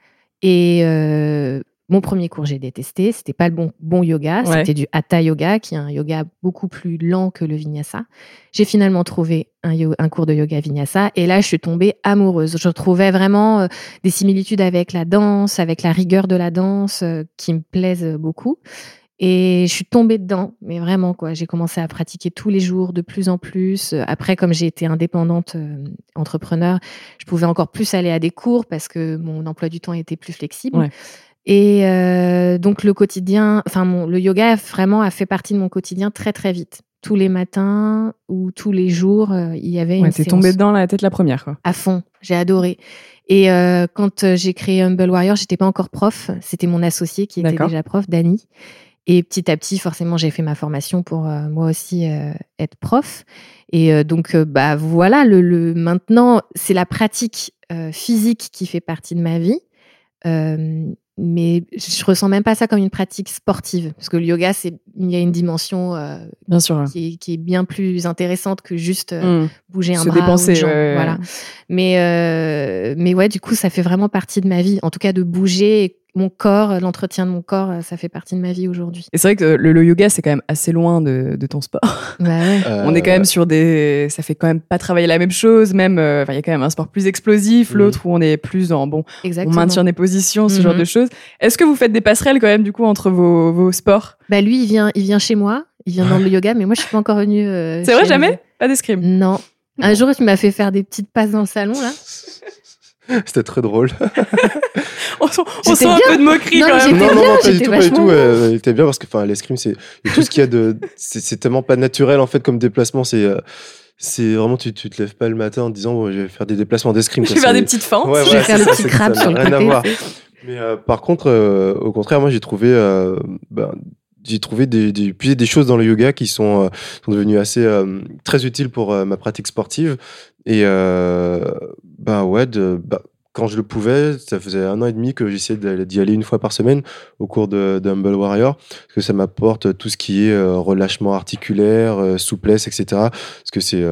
Et euh, mon premier cours, j'ai détesté. C'était pas le bon, bon yoga. Ouais. C'était du hatha yoga, qui est un yoga beaucoup plus lent que le vinyasa. J'ai finalement trouvé un, cours de yoga vinyasa. Et là, je suis tombée amoureuse. Je trouvais vraiment euh, des similitudes avec la danse, avec la rigueur de la danse, euh, qui me plaisent beaucoup. Et je suis tombée dedans, mais vraiment quoi. J'ai commencé à pratiquer tous les jours, de plus en plus. Après, comme j'ai été indépendante euh, entrepreneur, je pouvais encore plus aller à des cours parce que mon emploi du temps était plus flexible. Ouais. Et euh, donc le quotidien, enfin mon, le yoga vraiment a fait partie de mon quotidien très très vite. Tous les matins ou tous les jours, euh, il y avait une Ouais, t'es séance tombée dedans la tête la première, quoi. à fond. J'ai adoré. Et euh, quand j'ai créé Humble Warrior, j'étais pas encore prof. C'était mon associé qui était déjà prof, Dani. Et petit à petit, forcément, j'ai fait ma formation pour euh, moi aussi euh, être prof. Et euh, donc, bah voilà, le, le maintenant, c'est la pratique physique qui fait partie de ma vie. Mais je ressens même pas ça comme une pratique sportive, parce que le yoga, c'est il y a une dimension Bien sûr. qui, est, qui est bien plus intéressante que juste euh, Mm. bouger un Se bras ou dépenser, une jambe, ouais, ouais. voilà. Mais mais ouais, du coup, ça fait vraiment partie de ma vie. En tout cas, de bouger et mon corps, l'entretien de mon corps, euh, ça fait partie de ma vie aujourd'hui. Et c'est vrai que le, le yoga, c'est quand même assez loin de, de ton sport. Bah ouais. On est quand même sur des. Ça fait quand même pas travailler la même chose, même. euh, Enfin, il y a quand même un sport plus explosif, Mhm. l'autre où on est plus dans. Bon, on Exactement. maintient des positions, ce Mhm. genre de choses. Est-ce que vous faites des passerelles quand même, du coup, entre vos, vos sports? Bah lui, il vient, il vient chez moi, il vient dans le yoga, mais moi, je suis pas encore venue. euh, C'est vrai, jamais lui. Pas d'escrime? Non. Un jour, tu m'as fait faire des petites passes dans le salon là. C'était très drôle. On, sent- on J'étais sent un peu de moquerie Non, quand même. non, non, non, pas du tout, pas du tout. euh, il était bien parce que enfin, l'escrime, c'est tout ce qu'il y a de. C'est tellement pas naturel en fait comme déplacement. C'est euh, c'est vraiment, tu, tu te lèves pas le matin en te disant, bon, je vais faire des déplacements d'escrime. Je vais faire des petites fentes. Ouais, Je vais faire le ça, petit crabe sur le n'a rien à côté. Mais euh, par contre, euh, au contraire, moi j'ai trouvé, euh, ben, j'ai trouvé des, des, puis des choses dans le yoga qui sont, euh, sont devenues assez euh, très utiles pour euh, ma pratique sportive. Et bah ouais, de, bah, quand je le pouvais, ça faisait un an et demi que j'essayais d'y aller une fois par semaine au cours de, de Humble Warrior, parce que ça m'apporte tout ce qui est relâchement articulaire, souplesse, etc. Parce que c'est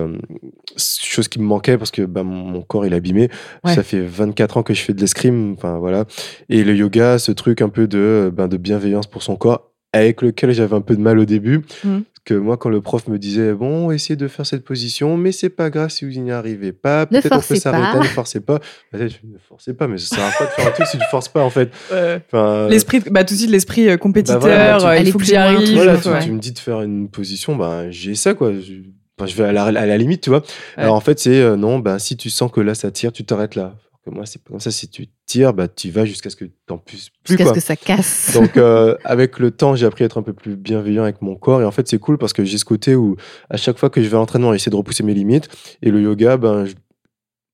chose qui me manquait parce que bah, mon, corps il est abîmé. Ouais. Ça fait 24 ans que je fais de l'escrime, enfin voilà. Et le yoga, ce truc un peu de, ben, de bienveillance pour son corps, avec lequel j'avais un peu de mal au début. Mhm. Que moi, quand le prof me disait, bon, essayez de faire cette position, mais c'est pas grave si vous n'y arrivez pas, Ne peut-être on peut s'arrêter, pas. ne forcez pas. Bah, je ne forcez pas, mais ça sert à quoi de faire un truc si tu forces pas, en fait? Ouais. Enfin, L'esprit, bah tout de suite l'esprit euh, compétiteur, Bah voilà, tu- euh, il faut que j'y loin, arrive. voilà, Ouais. tu, tu me dis de faire une position, ben, j'ai ça, quoi. Je, enfin, je vais à la, à la limite, tu vois. Alors, en fait, c'est, euh, non, ben, si tu sens que là, ça tire, tu t'arrêtes là. Que moi, c'est pas comme ça. Si tu tires, bah, tu vas jusqu'à ce que t'en puisses plus, Jusqu'à ce que ça casse. Donc, euh, avec le temps, j'ai appris à être un peu plus bienveillant avec mon corps. Et en fait, c'est cool parce que j'ai ce côté où, à chaque fois que je vais à l'entraînement, j'essaie de repousser mes limites. Et le yoga, ben, je-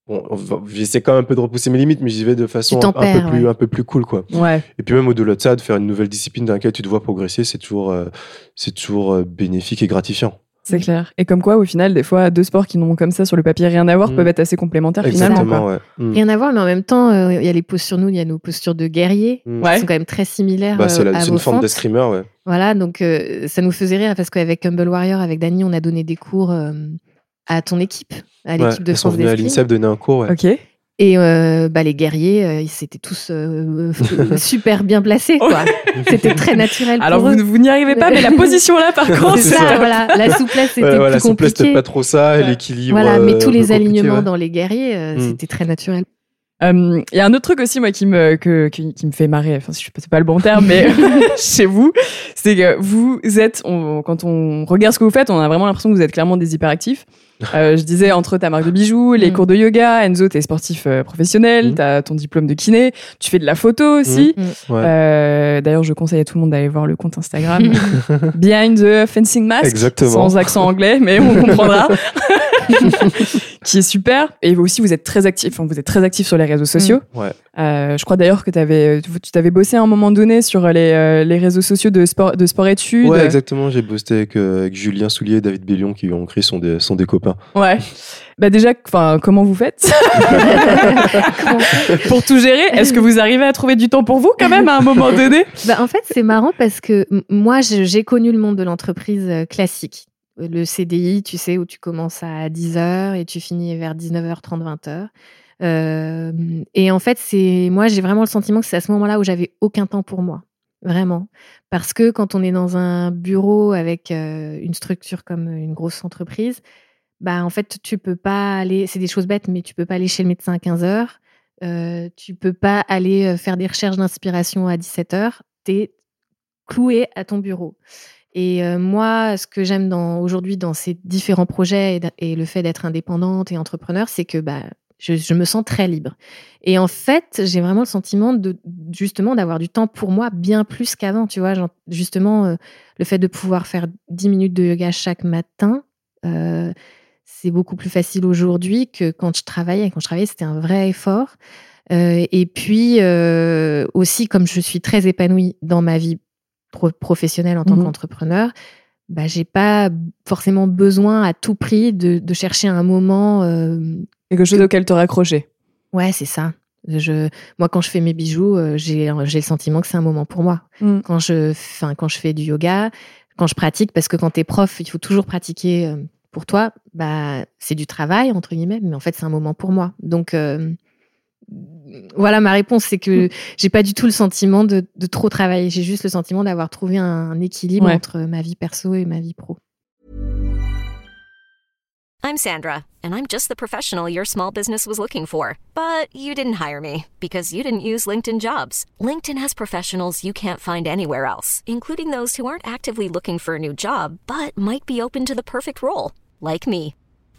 bon, j'essaie quand même un peu de repousser mes limites, mais j'y vais de façon un, peu plus, un peu plus cool, quoi. Ouais. Et puis même au-delà de ça, de faire une nouvelle discipline dans laquelle tu te vois progresser, c'est toujours, euh, c'est toujours euh, bénéfique et gratifiant. C'est clair. Et comme quoi, au final, des fois, deux sports qui n'ont comme ça sur le papier rien à voir Mm. peuvent être assez complémentaires finalement. Exactement, quoi. ouais. Mm. Rien à voir, mais en même temps, euh, il y a les postures, nous, il y a nos postures de guerriers. Mm. Ouais. qui sont quand même très similaires Bah, c'est euh, la- à c'est une forme fentes. d'escrimeur, ouais. Voilà, donc euh, ça nous faisait rire parce qu'avec Humble Warrior, avec Dany, on a donné des cours euh, à ton équipe, à Ouais, l'équipe de elles sont France venues à l'INSEP donner un cours, ouais. Ok. Et euh, bah, les guerriers, euh, ils étaient tous euh, euh, super bien placés, quoi. C'était très naturel Alors pour vous, eux. vous n'y arrivez pas, mais la position là, par contre, ça, ça. voilà. La souplesse, c'était Ouais, voilà, plus souplesse, compliqué. peut-être pas trop ça, et Ouais. l'équilibre. Voilà, mais euh, tous les alignements ouais. dans les guerriers, euh, Mm. c'était très naturel. Euh, Il y a un autre truc aussi, moi, qui me, que, qui, qui me fait marrer. Enfin, je sais pas le bon terme, mais chez vous, c'est que vous êtes, on- quand on regarde ce que vous faites, on a vraiment l'impression que vous êtes clairement des hyperactifs. Euh, je disais, entre ta marque de bijoux, les Mm. cours de yoga, Enzo, t'es sportif euh, professionnel, Mm. t'as ton diplôme de kiné, tu fais de la photo aussi. Ouais. Euh, D'ailleurs, je conseille à tout le monde d'aller voir le compte Instagram Behind the Fencing Mask, Exactement. sans accent anglais, mais on comprendra. qui est super. Et aussi, vous êtes très actif. Enfin, vous êtes très actif sur les réseaux sociaux. Ouais. Euh, je crois d'ailleurs que avais, tu t'avais bossé à un moment donné sur les, euh, les réseaux sociaux de sport, de sport études. Ouais, exactement. J'ai bossé avec, euh, avec Julien Soulier et David Bellion qui ont créé, sont des, sont des copains. Ouais. Bah déjà, enfin, comment vous faites? Pour tout gérer Est-ce que vous arrivez à trouver du temps pour vous quand même à un moment donné? Bah, en fait, c'est marrant parce que moi, j'ai connu le monde de l'entreprise euh, classique. Le CDI, tu sais, où tu commences à 10h et tu finis vers 19h30, 20h. Euh, et en fait, c'est moi, j'ai vraiment le sentiment que c'est à ce moment-là où j'avais aucun temps pour moi, vraiment, parce que quand on est dans un bureau avec une structure comme une grosse entreprise, bah en fait, tu peux pas aller. C'est des choses bêtes, mais tu peux pas aller chez le médecin à 15 heures. Euh, tu peux pas aller faire des recherches d'inspiration à 17 heures. T'es cloué à ton bureau. Et euh, moi, ce que j'aime aujourd'hui dans ces différents projets et, le fait d'être indépendante et entrepreneur, c'est que bah, je, me sens très libre. Et en fait, j'ai vraiment le sentiment justement d'avoir du temps pour moi bien plus qu'avant. Tu vois, justement, euh, le fait de pouvoir faire 10 minutes de yoga chaque matin, euh, c'est beaucoup plus facile aujourd'hui que quand je travaillais. Quand je travaillais, c'était un vrai effort. Et puis aussi, comme je suis très épanouie dans ma vie pro- professionnelle en tant Mhm. qu'entrepreneur, bah, j'ai pas forcément besoin à tout prix de, de chercher un moment. euh, Quelque chose auquel te raccrocher. ouais, c'est ça. Je, moi, quand je fais mes bijoux, euh, j'ai j'ai le sentiment que c'est un moment pour moi. Mm. Quand je, quand je fais du yoga, quand je pratique, parce que quand tu es prof, il faut toujours pratiquer euh, pour toi. Bah, c'est du travail entre guillemets, mais en fait, c'est un moment pour moi. Donc euh, voilà, ma réponse, c'est que j'ai pas du tout le sentiment de, de trop travailler. J'ai juste le sentiment d'avoir trouvé un, un équilibre Ouais. entre ma vie perso et ma vie pro. I'm Sandra, and I'm just the professional your small business was looking for. But you didn't hire me because you didn't use LinkedIn jobs. LinkedIn has professionals you can't find anywhere else, including those who aren't actively looking for a new job but might be open to the perfect role, like me.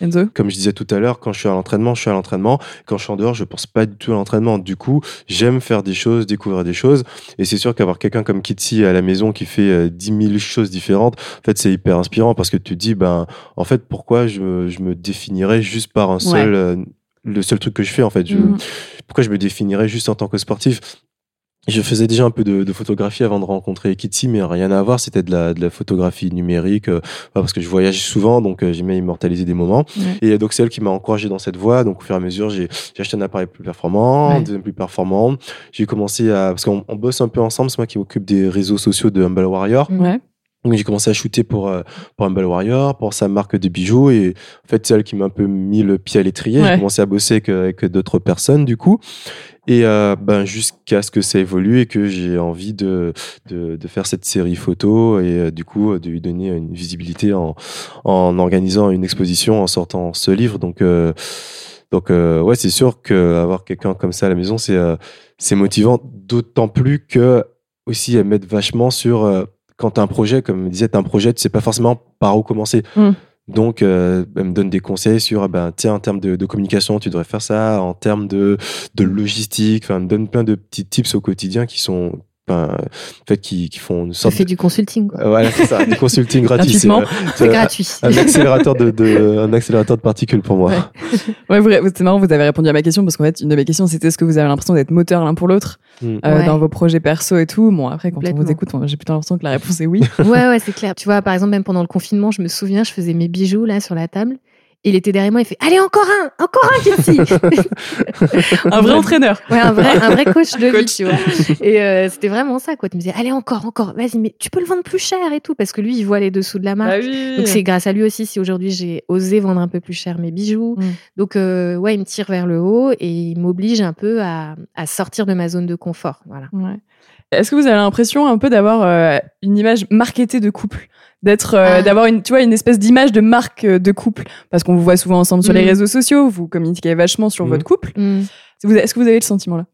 Enzo Comme je disais tout à l'heure, quand je suis à l'entraînement, je suis à l'entraînement. Quand je suis en dehors, je pense pas du tout à l'entraînement. Du coup, j'aime faire des choses, découvrir des choses. Et c'est sûr qu'avoir quelqu'un comme Kitsi à la maison qui fait euh, 10 000 choses différentes, en fait, c'est hyper inspirant parce que tu te dis, ben, en fait, pourquoi je, me- je me définirais juste par un seul, euh, le seul truc que je fais, en fait? Je, Mhm. Pourquoi je me définirais juste en tant que sportif? Je faisais déjà un peu de, de photographie avant de rencontrer Kitsi, mais rien à voir. C'était de la, de la photographie numérique, euh, parce que je voyage souvent, donc euh, j'aimais immortaliser des moments. Ouais. Et donc c'est elle qui m'a encouragé dans cette voie. Donc au fur et à mesure, j'ai acheté un appareil plus performant, Ouais. un deuxième plus performant. J'ai commencé à parce qu'on on bosse un peu ensemble. C'est moi qui m'occupe des réseaux sociaux de Humble Warrior. Ouais. Donc j'ai commencé à shooter pour euh, pour Humble Warrior, pour sa marque de bijoux. Et en fait, c'est elle qui m'a un peu mis le pied à l'étrier. Ouais. J'ai commencé à bosser avec, avec d'autres personnes du coup. Et euh, ben, jusqu'à ce que ça évolue et que j'ai envie de, de, faire cette série photo et euh, du coup de lui donner une visibilité en, en organisant une exposition, en sortant ce livre. Donc, euh, donc euh, ouais, c'est sûr qu'avoir quelqu'un comme ça à la maison, c'est c'est motivant, d'autant plus que aussi elle m'aide vachement sur quand un projet, comme as un projet, tu sais pas forcément par où commencer. Mm. Donc, euh, elle me donne des conseils sur, ah ben, tiens, en termes de, communication, tu devrais faire ça, en termes de, de logistique, enfin, elle me donne plein de petits tips au quotidien qui sont, ben, en fait, qui, qui font une Ça sorte fait du consulting, quoi. Voilà, c'est ça, du consulting gratuit. C'est, euh, C'est c'est gratuit. un accélérateur de, de- un accélérateur de particules pour moi. Ouais, vous- c'est marrant, vous avez répondu à ma question parce qu'en fait, une de mes questions, c'était est-ce que vous avez l'impression d'être moteur l'un pour l'autre Mm. euh, Ouais. dans vos projets perso et tout? Bon, après, quand on vous écoute, on- j'ai plutôt l'impression que la réponse est oui. Ouais, ouais, c'est clair. Tu vois, par exemple, même pendant le confinement, je me souviens, je faisais mes bijoux là sur la table. Il était derrière moi, il fait Allez, encore un Encore un, Kitty Un vrai entraîneur. Ouais, un vrai, un vrai coach de vie, Coach. tu vois. Et euh, c'était vraiment ça, quoi. Tu me disais Allez, encore, encore, vas-y, mais tu peux le vendre plus cher et tout, parce que lui, il voit les dessous de la marque. Bah oui. Donc c'est grâce à lui aussi si aujourd'hui j'ai osé vendre un peu plus cher mes bijoux. Mm. Donc euh, ouais, il me tire vers le haut et il m'oblige un peu à, à sortir de ma zone de confort. Voilà. Ouais. Est-ce que vous avez l'impression un peu d'avoir euh, une image marketée de couple? D'être euh, Ah. d'avoir une tu vois une espèce d'image de marque euh, de couple parce qu'on vous voit souvent ensemble sur les Mm. réseaux sociaux vous communiquez vachement sur Mm. votre couple Mm. Est-ce que vous- avez le sentiment là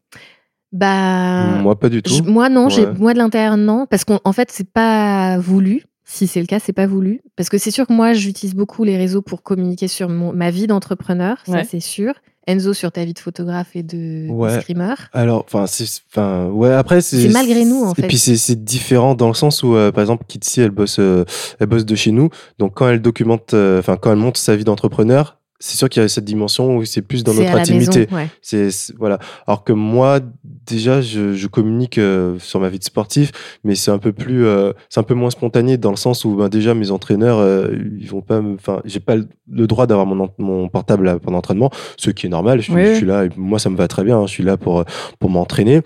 Bah Moi, pas du tout. je- moi non, j'ai Ouais. moi de l'intérieur non, parce qu'en en fait c'est pas voulu. Si c'est le cas, c'est pas voulu. Parce que c'est sûr que moi, j'utilise beaucoup les réseaux pour communiquer sur mon, ma vie d'entrepreneur, Ouais. ça c'est sûr. Enzo sur ta vie de photographe et de, de Ouais. screamer. Alors, enfin, c'est, enfin, ouais. Après, c'est. Malgré nous, en Et fait. puis c'est, différent dans le sens où, euh, par exemple, Kitsi, elle bosse, euh, elle bosse de chez nous. Donc quand elle documente, euh, enfin, quand elle montre sa vie d'entrepreneur, c'est sûr qu'il y a cette dimension où c'est plus dans notre intimité. maison, ouais. C'est c'est- voilà. Alors que moi, déjà, je, je communique euh, sur ma vie de sportif, mais c'est un peu plus, euh, c'est un peu moins spontané dans le sens où ben, déjà mes entraîneurs, euh, ils vont pas, enfin, j'ai pas le- droit d'avoir mon, mon portable à- pendant l'entraînement, ce qui est normal. Je, suis- Oui. je suis là, et moi ça me va très bien. hein, je suis là pour euh, pour m'entraîner.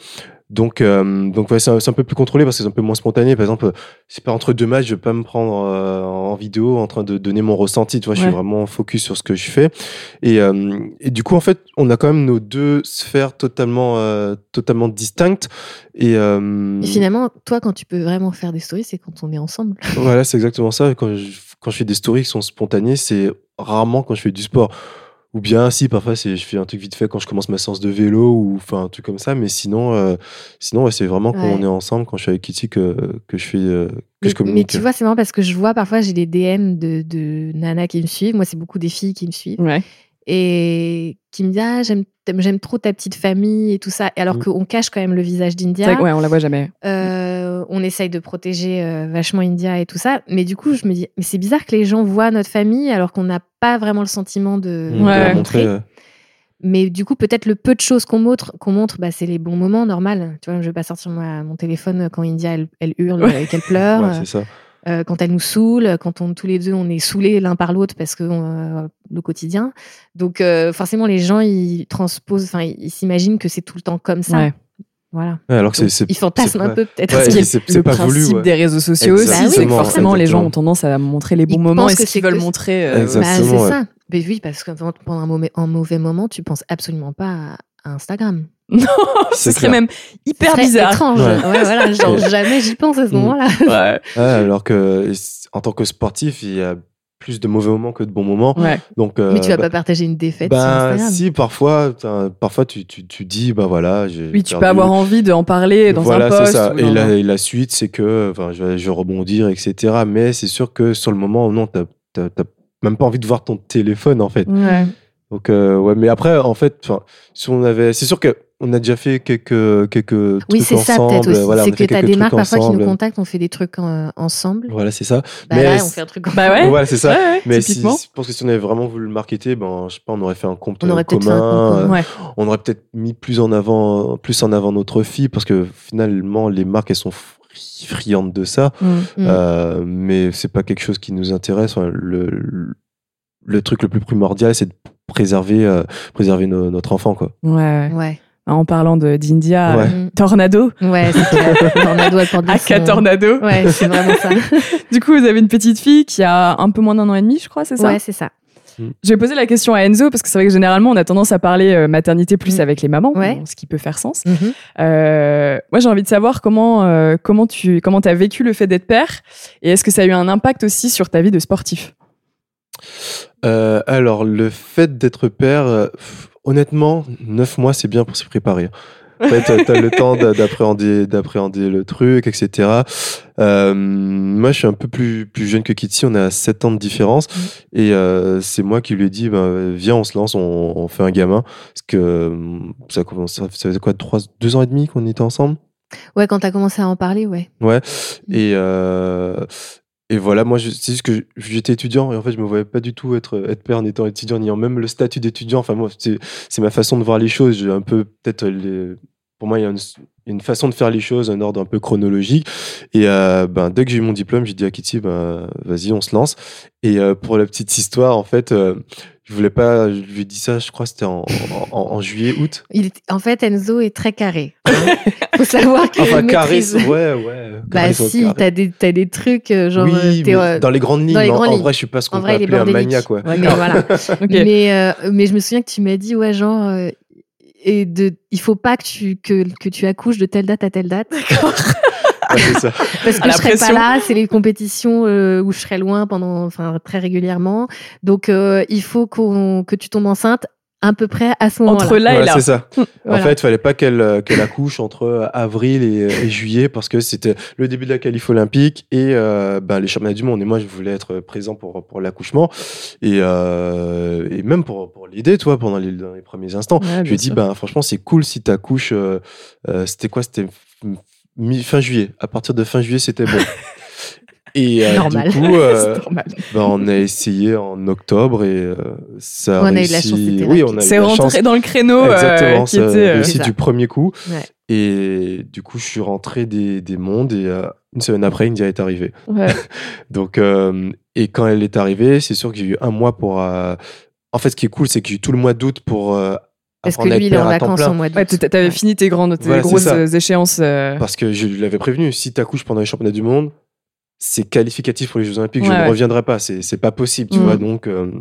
Donc, euh, donc ouais, c'est un, peu plus contrôlé parce que c'est un peu moins spontané. Par exemple, c'est pas entre deux matchs, je vais pas me prendre euh, en vidéo en train de donner mon ressenti. Tu vois, je suis vraiment focus sur ce que je fais. Et, euh, et du coup, en fait, on a quand même nos deux sphères totalement, euh, totalement distinctes. Et, euh, Et finalement, toi, quand tu peux vraiment faire des stories, c'est quand on est ensemble. voilà, c'est exactement ça. Quand je, quand je fais des stories qui sont spontanées, c'est rarement quand je fais du sport. Ou bien, si, parfois, je fais un truc vite fait quand je commence ma séance de vélo ou enfin un truc comme ça. Mais sinon, euh, sinon ouais, c'est vraiment quand Ouais. on est ensemble, quand je suis avec Kitty, que, que je fais, euh, que Mais, je communique. mais tu vois, c'est marrant parce que je vois parfois, j'ai des DM de, de nanas qui me suivent. Moi, c'est beaucoup des filles qui me suivent. Ouais. Et qui me disent Ah, j'aime, trop ta petite famille et tout ça. Et alors Mm. qu'on cache quand même le visage C'est d'India. ouais, on la voit jamais. Euh, on essaye de protéger euh, vachement India et tout ça. Mais du coup, je me dis, mais c'est bizarre que les gens voient notre famille alors qu'on n'a pas vraiment le sentiment de, Mmh, Ouais. la montrer. Mais du coup, peut-être le peu de choses qu'on montre, qu'on montre bah, c'est les bons moments, normal. Tu vois, je vais pas sortir moi, mon téléphone quand India, elle, elle hurle Ouais. et qu'elle pleure. ouais, c'est ça. Euh, quand elle nous saoule, quand on tous les deux on est saoulés l'un par l'autre parce que euh, le quotidien. Donc euh, forcément les gens ils transposent, enfin ils s'imaginent que c'est tout le temps comme ça. Ouais. Voilà. Ouais, alors c'est, ils fantasment un peu peut-être. Ouais, Ce qui est c'est- c'est le pas voulu, principe ouais. des réseaux sociaux aussi, Exactement, c'est que forcément les gens exactement. ont tendance à montrer les bons Ils moments et ce qu'ils c'est veulent que- montrer. euh. Bah, Exactement, c'est ouais. ça. Mais oui, parce que pendant un mauvais, moment, tu penses absolument pas à Instagram. Non, ce serait clair. même hyper serait bizarre. étrange. Ouais. Ouais, voilà, genre jamais j'y pense à ce Mm. moment-là. Ouais. Ouais, alors que en tant que sportif, il y a plus de mauvais moments que de bons moments. Ouais. Donc, euh, Mais tu vas bah, pas partager une défaite sur bah, Instagram. si, parfois, parfois tu, tu, tu dis, bah voilà, j'ai Oui, tu peux avoir envie d'en parler dans voilà, un post. ça. ou Et la, un- et la suite, c'est que je, vais, je vais rebondir, etc. Mais c'est sûr que sur le moment, non, t'as t'as- t'as même pas envie de voir ton téléphone, en fait. Ouais. Donc, euh, ouais, mais après, en fait, enfin, si on avait, c'est sûr que on a déjà fait quelques quelques Oui, c'est ça peut-être aussi. Voilà, on c'est a que fait tu as quelques des marques parfois qui nous contactent, on fait des trucs euh, ensemble. Voilà, c'est ça. Bah mais là, on fait un truc Bah ouais. Voilà, c'est ça. Ouais, ouais, Mais si, je pense que si on avait vraiment voulu le marketer, ben, je sais pas, on aurait fait un compte On aurait euh, peut-être fait un compte commun. commun. euh, Ouais. On aurait peut-être mis plus en avant, plus en avant notre fille parce que finalement, les marques, elles sont fri- friandes de ça. Mm. Mm. Euh, mais c'est pas quelque chose qui nous intéresse. Le, le, le truc le plus primordial, c'est de préserver, euh, préserver no- notre enfant, quoi. Ouais. Ouais. En parlant de- d'India, Ouais. euh, Mm. Tornado, Ouais, c'est. Tornado, elle porte Aka son- Tornado. Ouais, c'est vraiment ça. Du coup, vous avez une petite fille qui a un peu moins d'un an et demi, je crois, c'est ça Ouais, c'est ça. Je vais poser la question à Enzo parce que c'est vrai que généralement on a tendance à parler euh, maternité plus Mm. avec les mamans, Ouais. ce qui peut faire sens. Mhm. Euh, moi j'ai envie de savoir comment euh, comment tu comment as vécu le fait d'être père et est-ce que ça a eu un impact aussi sur ta vie de sportif? Euh, alors, le fait d'être père, euh, honnêtement, neuf mois, c'est bien pour s'y préparer. En fait, t'as le temps d'a- d'appréhender, d'appréhender le truc, etc. Euh, moi, je suis un peu plus, plus jeune que Kitty. On a 7 ans de différence. Et euh, c'est moi qui lui ai dit, ben, viens, on se lance, on, on fait un gamin. Parce que euh, ça, ça faisait quoi, trois, deux ans et demi qu'on était ensemble? Ouais, quand t'as commencé à en parler, ouais. Ouais. Et, euh, et voilà, moi, c'est juste que j'étais étudiant et en fait, je me voyais pas du tout être, être père en étant étudiant, ni en même le statut d'étudiant. Enfin, moi, c'est ma façon de voir les choses. J'ai un peu, peut-être, pour moi, il y a une, une façon de faire les choses, un ordre un peu chronologique. Et euh, ben, dès que j'ai eu mon diplôme, j'ai dit à Kitty, ben, vas-y, on se lance. Et euh, pour la petite histoire, en fait, euh, je voulais pas, je lui ai dit ça, je crois, c'était en, en, en juillet, août. Il est- En fait, Enzo est très carré. hein. Faut savoir qu'il Enfin, maîtrise. charisme, ouais, ouais. Bah si, carré. t'as des, t'as des trucs euh, genre... oui, euh, euh, dans les grandes lignes. dans les en- grandes en lignes. vrai, je suis pas ce qu'on en peut appeler un maniaque, quoi. Mais voilà. Mais, euh, mais je me souviens que tu m'as dit, ouais, genre, euh, et de, il faut pas que tu, que, que tu accouches de telle date à telle date. Ouais, c'est ça. Parce que je serai pression. pas là, c'est les compétitions euh, où je serai loin pendant, enfin, très régulièrement. Donc, euh, il faut qu'on, que tu tombes enceinte à peu près à ce moment-là. Entre là et Ouais, là. c'est ça. Voilà. En fait, il fallait pas qu'elle euh, qu'elle accouche entre euh, avril et, et juillet parce que c'était le début de la qualif olympique et euh, ben, les championnats du monde. Et moi, je voulais être présent pour, pour l'accouchement et, euh, et même pour, pour l'aider, toi, pendant les, dans les premiers instants. Ouais, je lui ai dit, ben, franchement, c'est cool si tu accouches. c'était quoi? C'était mi- fin juillet. À partir de fin juillet, c'était bon. Et euh, Normal. du coup, euh, normal. bah, on a essayé en octobre et euh, ça a On a eu de la réussi. chance, c'était oui, on a eu C'est rentré chance. dans le créneau euh, Exactement, qui ça a était. réussi du premier coup. Ouais. Et du coup, je suis rentré des, des mondes et euh, une semaine après, India est arrivée. ouais. Donc, euh, et quand elle est arrivée, c'est sûr que j'ai eu un mois pour. euh, En fait, ce qui est cool, c'est que j'ai eu tout le mois d'août pour. Parce que lui, il est en vacances plein. en mois d'août. Ouais, t'a- t'avais fini tes grandes, tes Voilà, grosses euh, échéances. euh, Parce que je l'avais prévenu, si t'accouches pendant les championnats du monde, c'est qualificatif pour les Jeux Olympiques, je Ouais, ne reviendrai pas. C'est pas possible, tu vois. Donc, euh,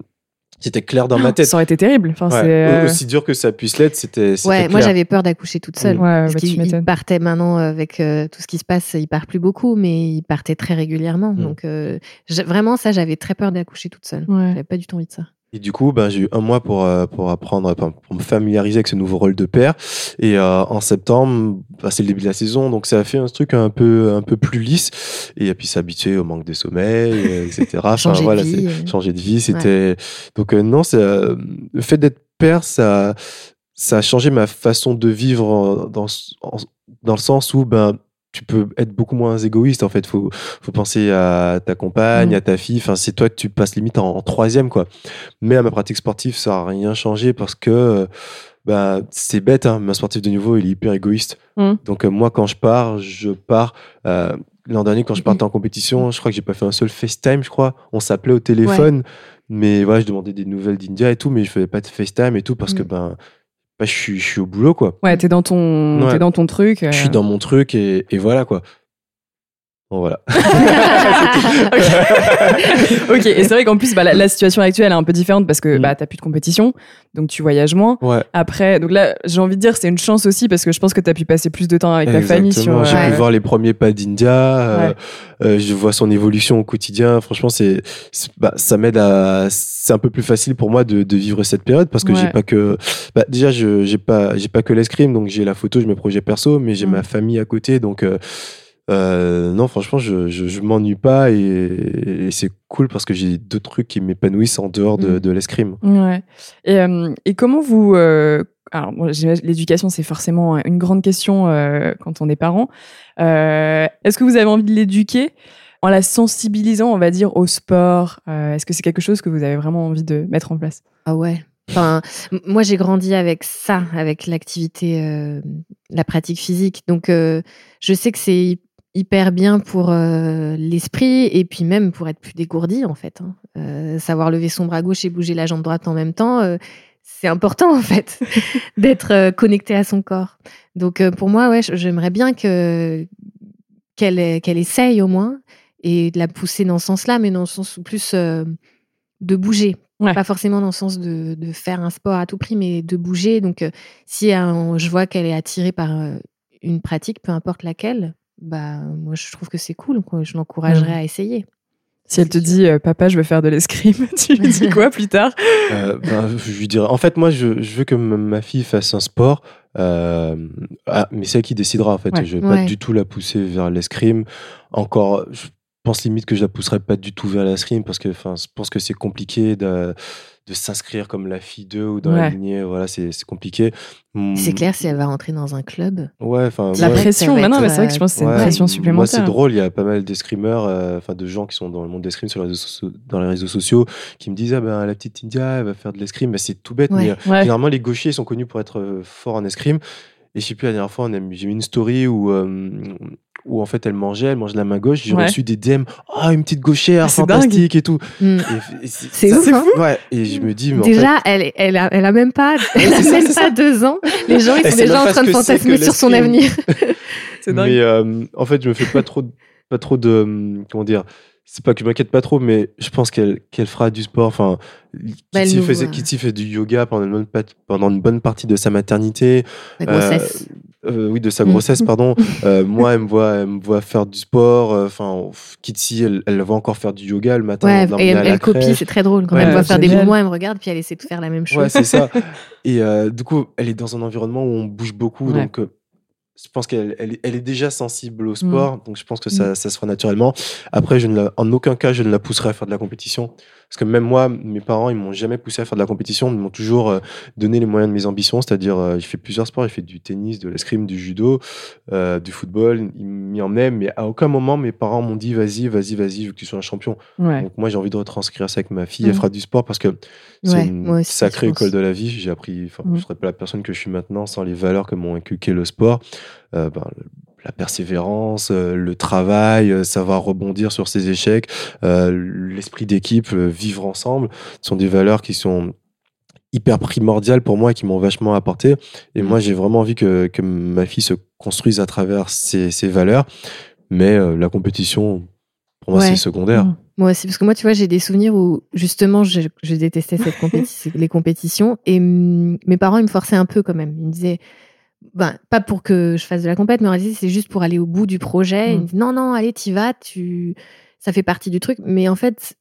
c'était clair dans ma tête. Ça aurait été terrible. Enfin, Ouais. c'est. euh, Aussi dur que ça puisse l'être, c'était. Ouais, moi j'avais peur d'accoucher toute seule. Mm. Ouais, Parce bah, tu qu'il partait maintenant avec euh, tout ce qui se passe, il part plus beaucoup, mais il partait très régulièrement. Mm. Donc euh, vraiment, ça, j'avais très peur d'accoucher toute seule. Ouais. J'avais pas du tout envie de ça. Et du coup, ben, j'ai eu un mois pour, euh, pour apprendre, pour me familiariser avec ce nouveau rôle de père. Et euh, en septembre, bah, c'est le début de la saison, donc ça a fait un truc un peu, un peu plus lisse. Et puis s'habituer au manque de sommeil, euh, etc. Enfin, Changer de voilà, vie, c'est- euh. changer de vie, c'était. Donc euh, non, c'est euh, le fait d'être père, ça, ça a changé ma façon de vivre en- dans, en- dans le sens où ben tu peux être beaucoup moins égoïste en fait. Faut faut penser à ta compagne Mm. à ta fille. Enfin c'est toi que tu passes limite en, en troisième quoi. Mais à ma pratique sportive ça a rien changé parce que bah, c'est bête hein, mais un sportif de niveau il est hyper égoïste. Mm. donc euh, moi quand je pars je pars euh, l'an dernier quand je partais en compétition je crois que j'ai pas fait un seul FaceTime je crois. On s'appelait au téléphone mais voilà je demandais des nouvelles d'India et tout mais je faisais pas de FaceTime et tout parce que Mm. ben bah, je suis je suis au boulot quoi Ouais, t'es dans ton, Ouais. t'es dans ton truc. euh. je suis dans mon truc et, et voilà quoi. Bon voilà. ok, et c'est vrai qu'en plus, bah, la, la situation actuelle est un peu différente parce que Mm. bah, t'as plus de compétition, donc tu voyages moins. Ouais. Après, donc là, j'ai envie de dire, c'est une chance aussi parce que je pense que t'as pu passer plus de temps avec ta famille sur. J'ai euh, pu voir les premiers pas d'India. euh, Ouais. euh, je vois son évolution au quotidien. Franchement, c'est, c'est- bah, ça m'aide à. C'est un peu plus facile pour moi de, de vivre cette période parce que Ouais. j'ai pas que. Bah, déjà, je j'ai pas j'ai pas que l'escrime, donc j'ai la photo, j'ai mes projets perso, mais j'ai Mm. ma famille à côté, donc. euh, euh, non, franchement, je, je, je m'ennuie pas et, et c'est cool parce que j'ai d'autres trucs qui m'épanouissent en dehors de, Mm. de l'escrime. Ouais. Et, euh, et comment vous. euh, alors, bon, l'éducation, c'est forcément une grande question euh, quand on est parent. Euh, Est-ce que vous avez envie de l'éduquer en la sensibilisant, on va dire, au sport Euh, Est-ce que c'est quelque chose que vous avez vraiment envie de mettre en place? Ah ouais. Enfin, moi j'ai grandi avec ça, avec l'activité, euh, la pratique physique. Donc euh, je sais que c'est hyper bien pour euh, l'esprit et puis même pour être plus dégourdi en fait. hein. Euh, savoir lever son bras gauche et bouger la jambe droite en même temps, euh, c'est important en fait d'être connecté à son corps. Donc pour moi, ouais, j'aimerais bien que qu'elle qu'elle essaye au moins et de la pousser dans ce sens-là, mais dans le sens où plus de bouger. Ouais. Pas forcément dans le sens de, de faire un sport à tout prix, mais de bouger. Donc, si je vois qu'elle est attirée par une pratique, peu importe laquelle, bah moi je trouve que c'est cool. quoi. Je l'encouragerais à essayer. Si elle te dit, euh, papa, je veux faire de l'escrime, tu lui dis quoi plus tard? Euh, ben, je lui dirais. En fait, moi, je, je veux que ma fille fasse un sport, euh, ah, mais c'est elle qui décidera. En fait, Ouais. je vais Ouais. pas du tout la pousser vers l'escrime. Encore, je pense limite que je la pousserai pas du tout vers l'escrime parce que, enfin, je pense que c'est compliqué de, de s'inscrire comme la fille 2 ou dans la lignée. Voilà, c'est c'est compliqué. C'est Mm, clair, si elle va rentrer dans un club. Ouais, enfin, La moi- pression, mais non, mais c'est vrai que je pense que c'est une pression Moi, supplémentaire. c'est drôle, il y a pas mal d'escrimeurs, euh, enfin de gens qui sont dans le monde d'escrime sur les réseaux, sociaux- dans les réseaux sociaux qui me disent Ah ben la petite India, elle va faire de l'escrime. Ben, c'est tout bête, Ouais. mais euh, Ouais. généralement les gauchers ils sont connus pour être euh, forts en escrime. Et je sais plus, la dernière fois, on a mis- j'ai mis une story où, euh, où en fait elle mangeait, elle mangeait de la main gauche. J'ai Ouais. reçu des DM Ah, une petite gauchère, Ah, fantastique et tout. Mm. Et C'est ça- ouf, hein Ouais, et je me dis, mais en Déjà, elle, elle, a, elle a même pas, elle a même pas deux ans. Les gens, ils sont déjà en train de fantasmer sur son avenir. C'est dingue. Mais euh, en fait, je me fais pas trop, de- pas trop de, comment dire. C'est pas que je m'inquiète pas trop, mais je pense qu'elle qu'elle fera du sport. Enfin, Bah, Kitty, nous faisait. Kitty fait du yoga pendant une bonne, pendant une bonne partie de sa maternité. La grossesse. Euh, euh, oui, de sa grossesse, pardon. Euh, moi, elle me voit, elle me voit faire du sport. Enfin, Kitty, elle, elle la voit encore faire du yoga le matin. Ouais, et elle, copie, c'est très drôle. Quand Ouais, elle me voit faire des mouvements, elle me regarde, puis elle essaie de faire la même chose. Ouais, c'est ça. Et euh, du coup, elle est dans un environnement où on bouge beaucoup. Ouais. Donc, euh, je pense qu'elle elle, elle est déjà sensible au sport, donc je pense que ça, ça se fera naturellement. Après, je ne la- en aucun cas, je ne la pousserai à faire de la compétition. Parce que même moi, mes parents, ils m'ont jamais poussé à faire de la compétition. Ils m'ont toujours euh, donné les moyens de mes ambitions. C'est-à-dire, euh, j'ai fait plusieurs sports. J'ai fait du tennis, de l'escrime, du judo, euh, du football. Ils m'y emmenaient. Mais à aucun moment, mes parents m'ont dit, vas-y, vas-y, vas-y, veux que tu sois un champion. Ouais. Donc moi, j'ai envie de retranscrire ça avec ma fille. Elle fera du sport parce que c'est Ouais, une aussi, sacrée école de la vie. J'ai appris, enfin, je serais pas la personne que je suis maintenant sans les valeurs que m'ont inculqué le sport. Euh, ben, la persévérance, euh, le travail, euh, savoir rebondir sur ses échecs, euh, l'esprit d'équipe, vivre ensemble, sont des valeurs qui sont hyper primordiales pour moi et qui m'ont vachement apporté. Et Mhm. moi, j'ai vraiment envie que, que ma fille se construise à travers ces, ces valeurs. Mais la compétition, pour moi, Ouais. c'est secondaire. Mhm. Moi aussi, parce que moi, tu vois, j'ai des souvenirs où justement, je, je détestais cette compétition, les compétitions, et hum, mes parents, ils me forçaient un peu quand même. Ils me disaient, ben, pas pour que je fasse de la compète, mais on disaient, c'est juste pour aller au bout du projet. Mm. me non, non, allez, t'y vas, tu, ça fait partie du truc. Mais en fait,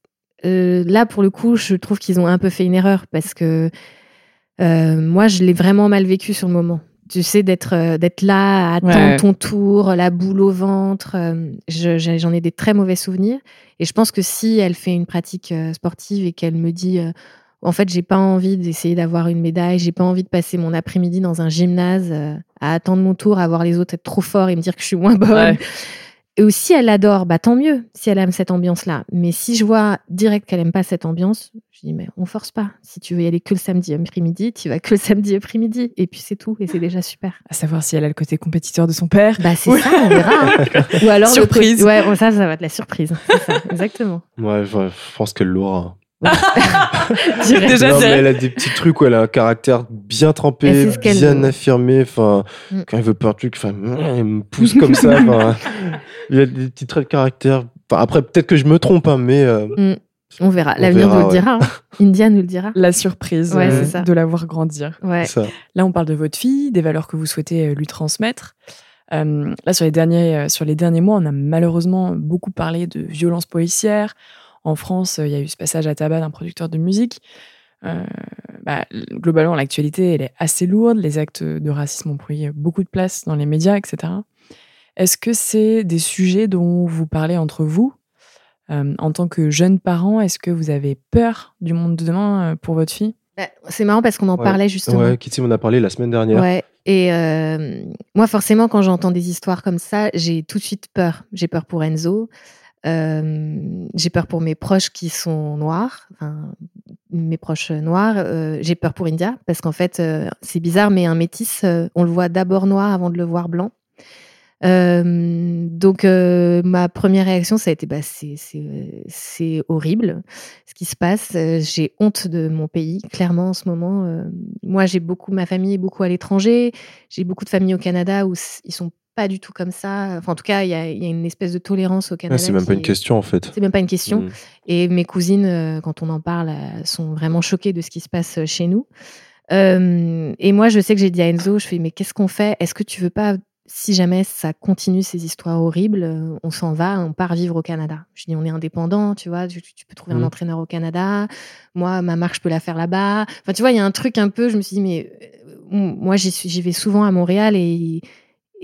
euh, là, pour le coup, je trouve qu'ils ont un peu fait une erreur parce que euh, moi, je l'ai vraiment mal vécu sur le moment. Tu sais, d'être euh, d'être là, à attendre Ouais. ton tour, la boule au ventre. je- J'en ai des très mauvais souvenirs. Et je pense que si elle fait une pratique sportive et qu'elle me dit, en fait, j'ai pas envie d'essayer d'avoir une médaille, j'ai pas envie de passer mon après-midi dans un gymnase euh, à attendre mon tour, à voir les autres être trop forts et me dire que je suis moins bonne. Ouais. Et aussi, elle adore, bah tant mieux si elle aime cette ambiance-là. Mais si je vois direct qu'elle aime pas cette ambiance, je dis, mais on force pas. Si tu veux y aller que le samedi après-midi, tu vas que le samedi après-midi. Et puis c'est tout. Et c'est déjà super. À savoir si elle a le côté compétiteur de son père. Bah c'est ça, on verra. hein. Ou alors le Surprise. côté- Ouais, ça, ça va être la surprise. C'est ça, exactement. Ouais, je, je pense qu'elle l'aura. Déjà, non, c'est- mais elle a des petits trucs où elle a un caractère bien trempé, bien veut. affirmé. Enfin, Mm. quand elle veut pas un truc, enfin, elle me pousse comme ça. il y a des petits traits de caractère. Enfin, après, peut-être que je me trompe, hein, mais euh, On verra. L'avenir nous le dira. hein. India nous le dira. La surprise Ouais, euh, ça. de la voir grandir. Ouais. ça. Là, on parle de votre fille, des valeurs que vous souhaitez euh, lui transmettre. Euh, là, sur les, derniers, sur les derniers mois, on a malheureusement beaucoup parlé de violences policières. En France, il y a eu ce passage à tabac d'un producteur de musique. Euh, bah, globalement, l'actualité, elle est assez lourde. Les actes de racisme ont pris beaucoup de place dans les médias, etc. Est-ce que c'est des sujets dont vous parlez entre vous Euh, En tant que jeune parent, est-ce que vous avez peur du monde de demain euh, pour votre fille? Bah, C'est marrant parce qu'on en Ouais. parlait justement. Ouais, Kitty m'en a parlé la semaine dernière. Ouais. Et euh, moi, forcément, quand j'entends des histoires comme ça, j'ai tout de suite peur. J'ai peur pour Enzo. Euh, j'ai peur pour mes proches qui sont noirs, mes proches noirs. Euh, j'ai peur pour India parce qu'en fait, euh, c'est bizarre, mais un métis, on le voit d'abord noir avant de le voir blanc. Donc, ma première réaction, ça a été bah, c'est- horrible ce qui se passe. J'ai honte de mon pays, clairement, en ce moment. Moi, j'ai beaucoup, ma famille est beaucoup à l'étranger. J'ai beaucoup de familles au Canada où ils sont pas du tout comme ça. Enfin, en tout cas, il y a, il y a une espèce de tolérance au Canada. c'est même pas une est- question en fait. C'est même pas une question. Mm. Et mes cousines, euh, quand on en parle, euh, sont vraiment choquées de ce qui se passe euh, chez nous. Euh, et moi, je sais que j'ai dit à Enzo, je fais, mais qu'est-ce qu'on fait? Est-ce que tu veux pas, si jamais ça continue ces histoires horribles, on s'en va, on part vivre au Canada? Je dis, on est indépendant, tu vois, tu, tu peux trouver un Mhm. entraîneur au Canada. Moi, ma marque, je peux la faire là-bas. Enfin, tu vois, il y a un truc un peu, je me suis dit, mais moi, j'y vais souvent à Montréal et,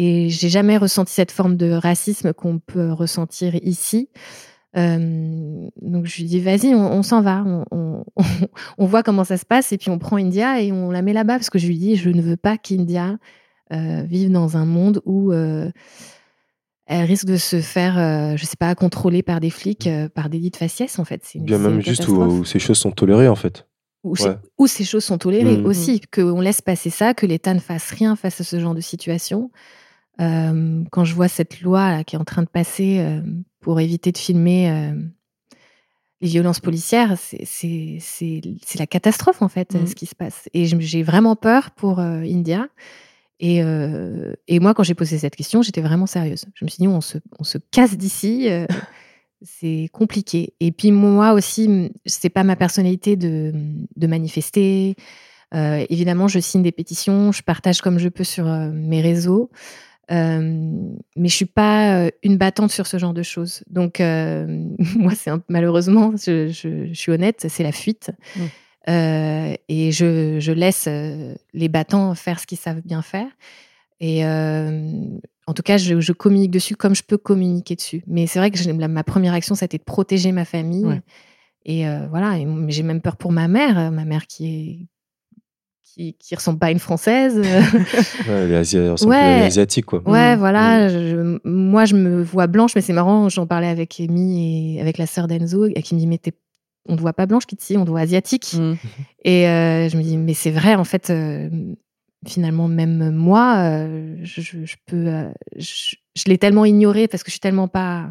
et j'ai jamais ressenti cette forme de racisme qu'on peut ressentir ici. Euh, donc je lui dis vas-y, on, on s'en va, on, on, on voit comment ça se passe et puis on prend India et on la met là-bas parce que je lui dis je ne veux pas qu'India euh, vive dans un monde où euh, elle risque de se faire, euh, je sais pas, contrôler par des flics, par délit de faciès en fait. C'est Bien même juste où, ces choses sont tolérées en fait. Où, Ouais. où ces choses sont tolérées Mhm. aussi, qu'on laisse passer ça, que l'État ne fasse rien face à ce genre de situation. Euh, quand je vois cette loi là, qui est en train de passer euh, pour éviter de filmer euh, les violences policières, c'est- la catastrophe en fait, Mhm. ce qui se passe. Et j'ai vraiment peur pour India. Et, et moi, quand j'ai posé cette question, j'étais vraiment sérieuse. Je me suis dit, on se, on se casse d'ici. euh, c'est compliqué. Et puis moi aussi, c'est pas ma personnalité de, de manifester. Euh, évidemment, je signe des pétitions, je partage comme je peux sur euh, mes réseaux. Euh, mais je suis pas euh, une battante sur ce genre de choses. Donc, euh, moi, c'est un- malheureusement, je, je- je suis honnête, c'est la fuite. Mm. Euh, et je, je laisse euh, les battants faire ce qu'ils savent bien faire. Et euh, en tout cas, je, je communique dessus comme je peux communiquer dessus. Mais c'est vrai que la- ma première action, ça a été de protéger ma famille. Ouais. Et voilà, j'ai même peur pour ma mère, ma mère qui est qui, qui ressemble pas à une française. Ouais, les Asi- Ouais. les asiatiques, quoi. Ouais, Mm. voilà. je- moi, je me vois blanche, mais c'est marrant. J'en parlais avec Amy et avec la sœur d'Enzo, et qui me dit Mais t'es- on ne voit pas blanche, Kitty, on te voit asiatique. Mm. Et euh, je me dis Mais c'est vrai, en fait, euh, finalement, même moi, euh, je, peux. euh, je je l'ai tellement ignoré parce que je suis tellement pas.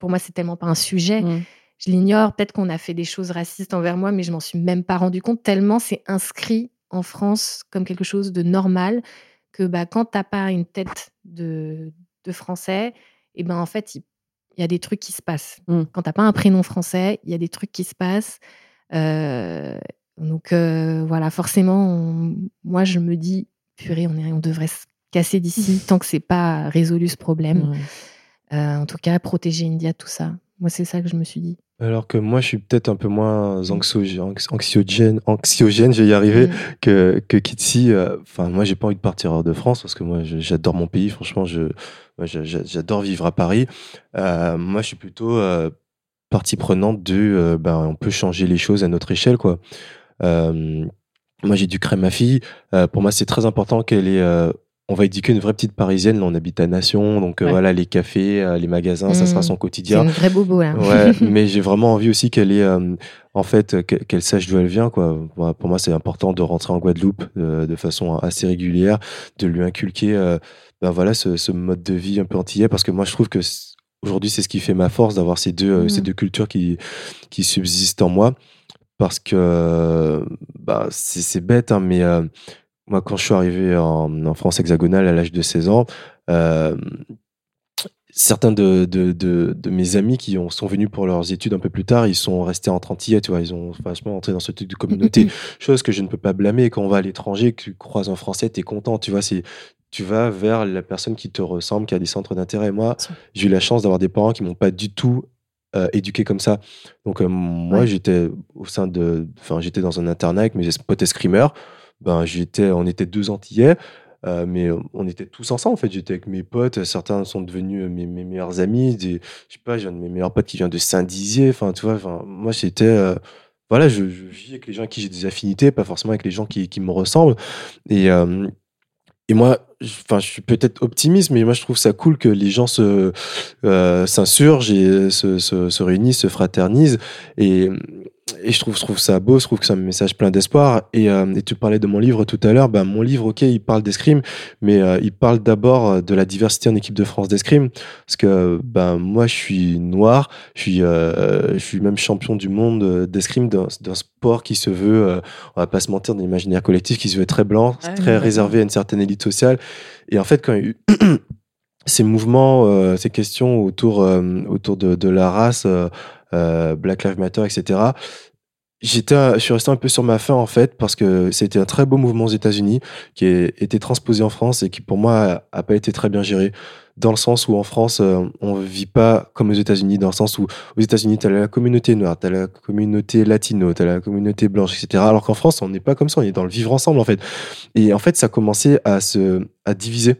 Pour moi, c'est tellement pas un sujet. Mm. Je l'ignore. Peut-être qu'on a fait des choses racistes envers moi, mais je m'en suis même pas rendu compte, tellement c'est inscrit en France comme quelque chose de normal que bah, quand t'as pas une tête de, de français, et ben en fait, il y, a des trucs qui se passent. Mm. Quand t'as pas un prénom français, il y a des trucs qui se passent. Euh, donc euh, voilà, forcément, on- moi je me dis, purée, on, est, on devrait se casser d'ici tant que c'est pas résolu ce problème. Euh, en tout cas, protéger India, tout ça. Moi, c'est ça que je me suis dit. Alors que moi, je suis peut-être un peu moins anx- anxiogène, anxiogène, je vais y arriver, Mm. que, que Kitsi. euh, Enfin, moi, j'ai pas envie de partir hors de France parce que moi, j'adore mon pays. Franchement, je, j'adore vivre à Paris. Euh, moi, je suis plutôt euh, partie prenante de. euh, ben, on peut changer les choses à notre échelle, quoi. Moi, j'ai dû créer ma fille. Pour moi, c'est très important qu'elle ait. On va éduquer une vraie petite parisienne. Là, on habite à Nation, donc euh, Ouais. voilà, les cafés, euh, les magasins, ça sera Mm. son C'est quotidien. une vraie bobo, là. Ouais, mais j'ai vraiment envie aussi qu'elle ait, euh, en fait, que- qu'elle sache d'où elle vient, quoi. Pour moi, c'est important de rentrer en Guadeloupe de façon assez régulière, de lui inculquer, ben voilà, ce, ce mode de vie un peu antillais, parce que moi, je trouve que aujourd'hui, c'est ce qui fait ma force d'avoir ces deux, ces deux cultures qui, qui subsistent en moi, parce que, bah, c'est c'est bête, hein, mais moi, quand je suis arrivé en, en France hexagonale à l'âge de 16 ans, euh, certains de, de, de, de mes amis qui ont, sont venus pour leurs études un peu plus tard, ils sont restés en Antillais, tu vois, ils ont vachement entré dans ce truc de communauté, chose que je ne peux pas blâmer. Quand on va à l'étranger, que tu croises un Français, tu es content, tu vois, c'est tu vas vers la personne qui te ressemble, qui a des centres d'intérêt. Moi, j'ai eu la chance d'avoir des parents qui m'ont pas du tout euh, éduqué comme ça. Donc euh, moi, Ouais. j'étais au sein de, enfin, j'étais dans un internat avec mes potes escrimeurs. Ben, j'étais, on était deux Antillais. Euh, mais on était tous ensemble en fait. J'étais avec mes potes, certains sont devenus euh, mes, meilleurs amis. Des, je sais pas, j'ai un de mes meilleurs potes qui vient de Saint-Dizier. Enfin, tu vois, moi j'étais, euh, voilà, je, je vis avec les gens avec qui j'ai des affinités, pas forcément avec les gens qui, qui me ressemblent. Et, euh, et moi, enfin, je suis peut-être optimiste, mais moi je trouve ça cool que les gens se euh, s'insurgent et se, se, se réunissent, se fraternisent. Et, et je trouve, je trouve ça beau, je trouve que c'est un message plein d'espoir. Et, euh, et tu parlais de mon livre tout à l'heure. Ben, mon livre, ok, il parle d'escrime, mais euh, il parle d'abord euh, de la diversité en équipe de France d'escrime. Parce que ben, moi, je suis noir, je suis, euh, je suis même champion du monde euh, d'escrime d'un d'un sport qui se veut, euh, on va pas se mentir, dans l'imaginaire collectif, qui se veut très blanc, Ouais, très réservé à une certaine élite sociale. Et en fait, quand il y a eu ces mouvements, euh, ces questions autour, euh, autour de, de la race, Black Lives Matter, etc. J'étais, je suis resté un peu sur ma faim en fait parce que c'était un très beau mouvement aux États-Unis qui a été transposé en France et qui pour moi a, pas été très bien géré dans le sens où en France euh, on vit pas comme aux États-Unis dans le sens où aux États-Unis as la communauté noire, as la communauté latino, as la communauté blanche, etc. Alors qu'en France on n'est pas comme ça, on est dans le vivre ensemble en fait. Et en fait ça commençait à se à diviser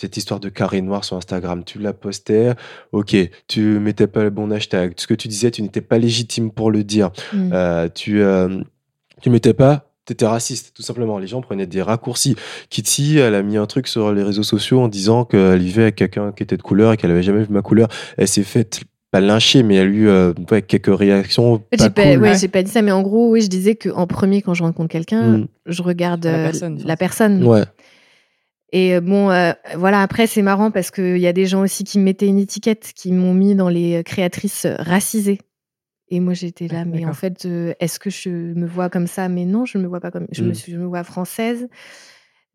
cette histoire de carré noir sur Instagram, tu la postais, ok, tu mettais pas le bon hashtag, ce que tu disais, tu n'étais pas légitime pour le dire, Mm. euh, tu, euh, tu mettais pas, t'étais raciste, tout simplement. Les gens prenaient des raccourcis. Kitty, elle a mis un truc sur les réseaux sociaux en disant qu'elle vivait avec quelqu'un qui était de couleur et qu'elle avait jamais vu ma couleur. Elle s'est faite pas lyncher, mais elle a eu euh, ouais, quelques réactions pas j'ai pas, Ouais. j'ai pas dit ça, mais en gros, oui, je disais qu'en premier, quand je rencontre quelqu'un, Mm. je regarde La euh, personne, la personne. Et euh, bon, euh, voilà, après, c'est marrant parce qu'il y a des gens aussi qui me mettaient une étiquette, qui m'ont mis dans les euh, créatrices racisées. Et moi, j'étais là, mais en fait, euh, est-ce que je me vois comme ça? Mais non, je me vois pas comme. Je, me, Mm. suis, je me vois française.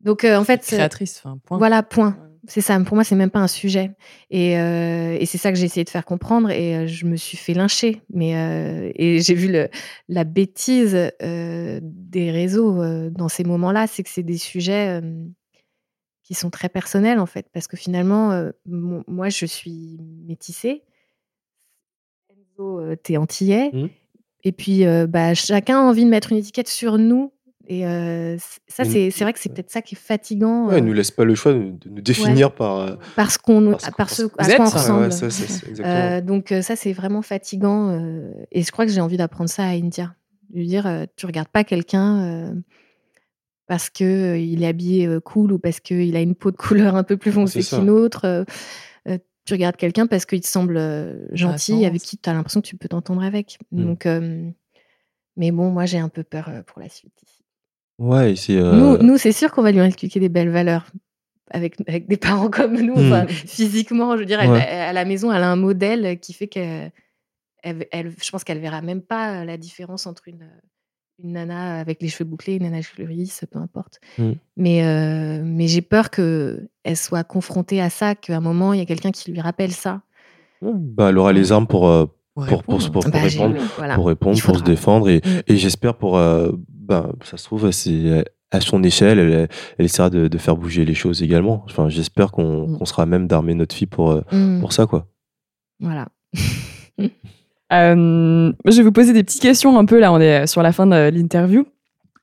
Donc, euh, en fait, Créatrice, enfin, point. voilà, point. C'est ça. Pour moi, c'est même pas un sujet. Et, et c'est ça que j'ai essayé de faire comprendre. Et je me suis fait lyncher. Mais et j'ai vu le, la bêtise des réseaux dans ces moments-là, c'est que c'est des sujets qui sont très personnels en fait, parce que finalement, euh, moi, je suis métissée. Enzo, euh, t'es antillais. Mhm. Et puis, euh, bah, chacun a envie de mettre une étiquette sur nous Et ça, c'est vrai que c'est peut-être ça qui est fatigant. Ouais, ils nous laisse pas le choix de, nous définir par. euh, parce qu'on par ce à quoi on ouais, ressemble. ouais, ça, donc ça c'est vraiment fatigant et je crois que j'ai envie d'apprendre ça à India. De lui dire tu regardes pas quelqu'un parce que il est habillé cool ou parce qu'il a une peau de couleur un peu plus foncée qu'une autre. tu regardes quelqu'un parce qu'il te semble euh, gentil, avec qui tu as l'impression que tu peux t'entendre avec. Mm. Donc, mais bon, moi j'ai un peu peur pour la suite. ici. Ouais, c'est. Nous, nous c'est sûr qu'on va lui inculquer des belles valeurs. Avec, avec des parents comme nous, Mm. enfin, physiquement, je veux dire, elle- Ouais. elle- à la maison, elle a un modèle qui fait que, elle, elle- je pense qu'elle verra même pas la différence entre une, une nana avec les cheveux bouclés, une nana lisses, peu importe. Mm. Mais, euh, mais j'ai peur qu'elle soit confrontée à ça, qu'à un moment, il y a quelqu'un qui lui rappelle ça. ouais, bah, elle aura les armes pour, euh, Pour pour, pour, répondre. pour, pour Bah, répondre. voilà. pour répondre, Il pour se défendre. Et, Mm. et j'espère pour. euh, ben, ça se trouve, c'est à son échelle, elle, elle essaiera de, de faire bouger les choses également. Enfin, j'espère qu'on Mm. qu'on sera à même d'armer notre fille pour, pour ça, quoi. Voilà. Euh, je vais vous poser des petites questions un peu là, on est sur la fin de l'interview,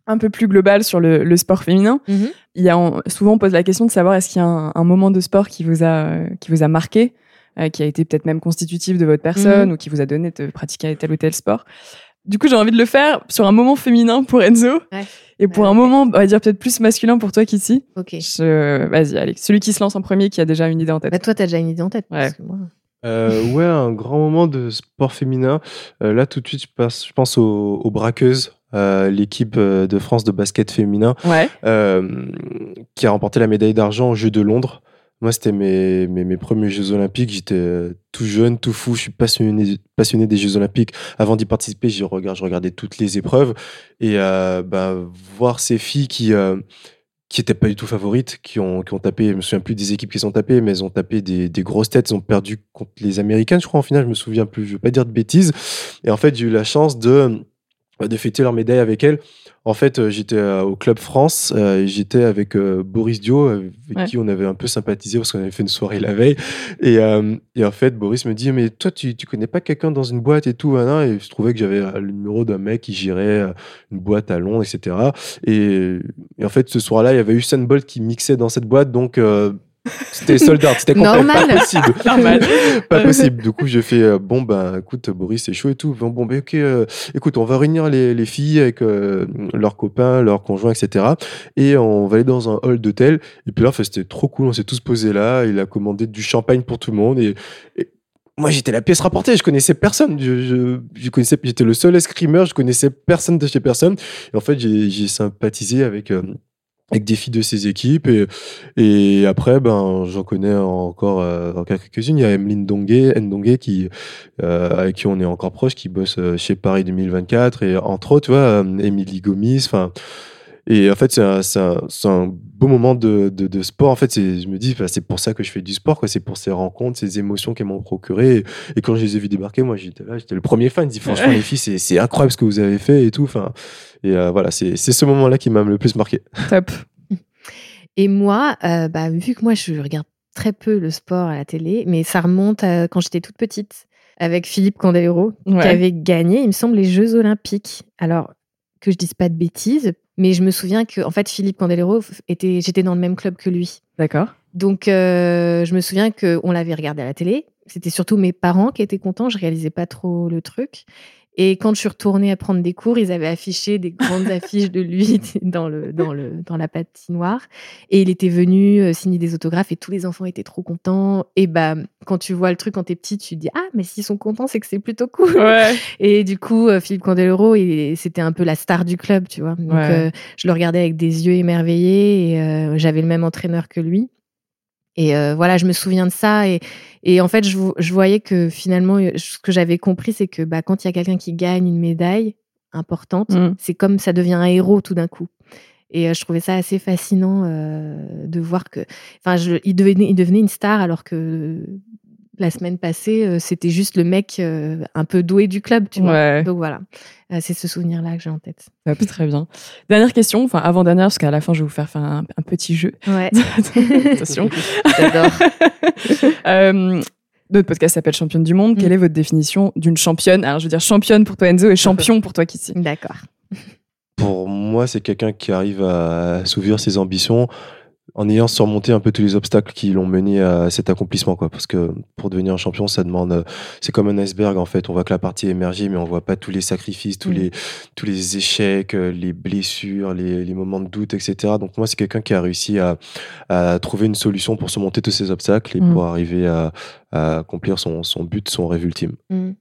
un peu plus globale sur le, le sport féminin. Mhm. Il y a, on- souvent on pose la question de savoir est-ce qu'il y a un, un moment de sport qui vous a, euh, qui vous a marqué, euh, qui a été peut-être même constitutif de votre personne Mhm. ou qui vous a donné de pratiquer tel ou tel sport. Du coup, j'ai envie de le faire sur un moment féminin pour Enzo Ouais. et pour Ouais, un moment, on va dire peut-être plus masculin pour toi qu'ici. Ok. Je... Vas-y, allez, celui qui se lance en premier, qui a déjà une idée en tête. Bah, toi, t'as déjà une idée en tête. parce Ouais. que moi- Euh, ouais, un grand moment de sport féminin. Euh, là, tout de suite, je pense, je pense aux, aux braqueuses, euh, l'équipe de France de basket féminin, Ouais. qui a remporté la médaille d'argent aux Jeux de Londres. Moi, c'était mes, mes, mes premiers Jeux Olympiques. J'étais tout jeune, tout fou. Je suis passionné, passionné des Jeux Olympiques. Avant d'y participer, je, regarde, je regardais toutes les épreuves. Et bah, voir ces filles qui, qui étaient pas du tout favorites, qui ont, qui ont tapé, je me souviens plus des équipes qui sont tapées, mais elles ont tapé des, des grosses têtes, ils ont perdu contre les Américaines, je crois, en finale, je me souviens plus, je veux pas dire de bêtises. Et en fait, j'ai eu la chance de, de fêter leur médaille avec elles. En fait, euh, j'étais euh, au Club France, euh, et j'étais avec Boris Dio, avec Ouais. qui on avait un peu sympathisé parce qu'on avait fait une soirée la veille. Et, euh, et en fait, Boris me dit, mais toi, tu, tu connais pas quelqu'un dans une boîte et tout, hein, hein? Et je trouvais que j'avais le numéro d'un mec qui gérait une boîte à Londres, etc. Et, et en fait, ce soir-là, il y avait Usain Bolt qui mixait dans cette boîte, donc euh, c'était sold out, c'était complet, Normal. pas possible. Normal. pas possible. Du coup, je fais euh, bon ben écoute Boris, c'est chaud et tout. Bon, bon ben ok, euh, écoute, on va réunir les, les filles avec euh, leurs copains, leurs conjoints, etc. Et on va aller dans un hall d'hôtel. Et puis là, enfin, c'était trop cool. On s'est tous posés là. Il a commandé du champagne pour tout le monde et, et moi, j'étais la pièce rapportée. Je connaissais personne. Je, je, je connaissais, j'étais le seul escrimeur. Je connaissais personne de chez personne. Et en fait, j'ai j'ai sympathisé avec. euh, avec des filles de ces équipes et, et après ben j'en connais encore euh, quelques-unes. Il y a Emeline Dongué Ndongue qui euh, avec qui on est encore proche qui bosse euh, chez Paris 2024 et entre autres tu vois euh, Émilie Gomis enfin et en fait c'est un, beau moment de, de, de sport. En fait je me dis bah, c'est pour ça que je fais du sport quoi. C'est pour ces rencontres ces émotions qu'elles m'ont procuré et, et quand je les ai vus débarquer moi j'étais là j'étais le premier fan. Je dis franchement les filles c'est incroyable ce que vous avez fait et tout enfin. Et euh, voilà c'est ce moment là qui m'a le plus marqué. Top. Et moi, euh, bah, vu que moi, je regarde très peu le sport à la télé, mais ça remonte à quand j'étais toute petite, avec Philippe Candelero, Ouais. qui avait gagné, il me semble, les Jeux Olympiques. Alors, que je dise pas de bêtises, mais je me souviens que, en fait, Philippe Candelero, était, j'étais dans le même club que lui. D'accord. Donc, euh, je me souviens qu'on l'avait regardé à la télé. C'était surtout mes parents qui étaient contents. Je réalisais pas trop le truc. Et quand je suis retournée à prendre des cours, ils avaient affiché des grandes affiches de lui dans, le, dans, le, dans la patinoire. Et il était venu euh, signer des autographes et tous les enfants étaient trop contents. Et bah, quand tu vois le truc quand t'es petit, tu te dis Ah, mais s'ils sont contents, c'est que c'est plutôt cool. Ouais. Et du coup, euh, Philippe Candeloro, c'était un peu la star du club, tu vois. Donc, Ouais. euh, je le regardais avec des yeux émerveillés et euh, j'avais le même entraîneur que lui. Et euh, voilà, je me souviens de ça. Et, et en fait, je, je voyais que finalement, euh, ce que j'avais compris, c'est que bah, quand il y a quelqu'un qui gagne une médaille importante, Mm. c'est comme ça devient un héros tout d'un coup. Et euh, je trouvais ça assez fascinant euh, de voir que, enfin, il, devenait, il devenait une star alors que la semaine passée, euh, c'était juste le mec euh, un peu doué du club, tu vois. Ouais. Donc voilà, Euh, c'est ce souvenir-là que j'ai en tête. Très bien. Dernière question, enfin avant-dernière, parce qu'à la fin, je vais vous faire faire un, un petit jeu. Ouais, Attention. j'adore. Euh, notre podcast s'appelle Championne du Monde. Mm. Quelle est votre définition d'une championne? Alors, je veux dire championne pour toi Enzo et champion pour toi Kissy. D'accord. pour moi, c'est quelqu'un qui arrive à assouvir ses ambitions en ayant surmonté un peu tous les obstacles qui l'ont mené à cet accomplissement quoi. Parce que pour devenir un champion ça demande euh, c'est comme un iceberg en fait. On voit que la partie est émergée mais on voit pas tous les sacrifices tous Mm. les tous les échecs euh, les blessures les, les moments de doute etc donc moi c'est quelqu'un qui a réussi à, à trouver une solution pour surmonter tous ces obstacles et Mm. pour arriver à, à accomplir son, son but son rêve ultime. Mm.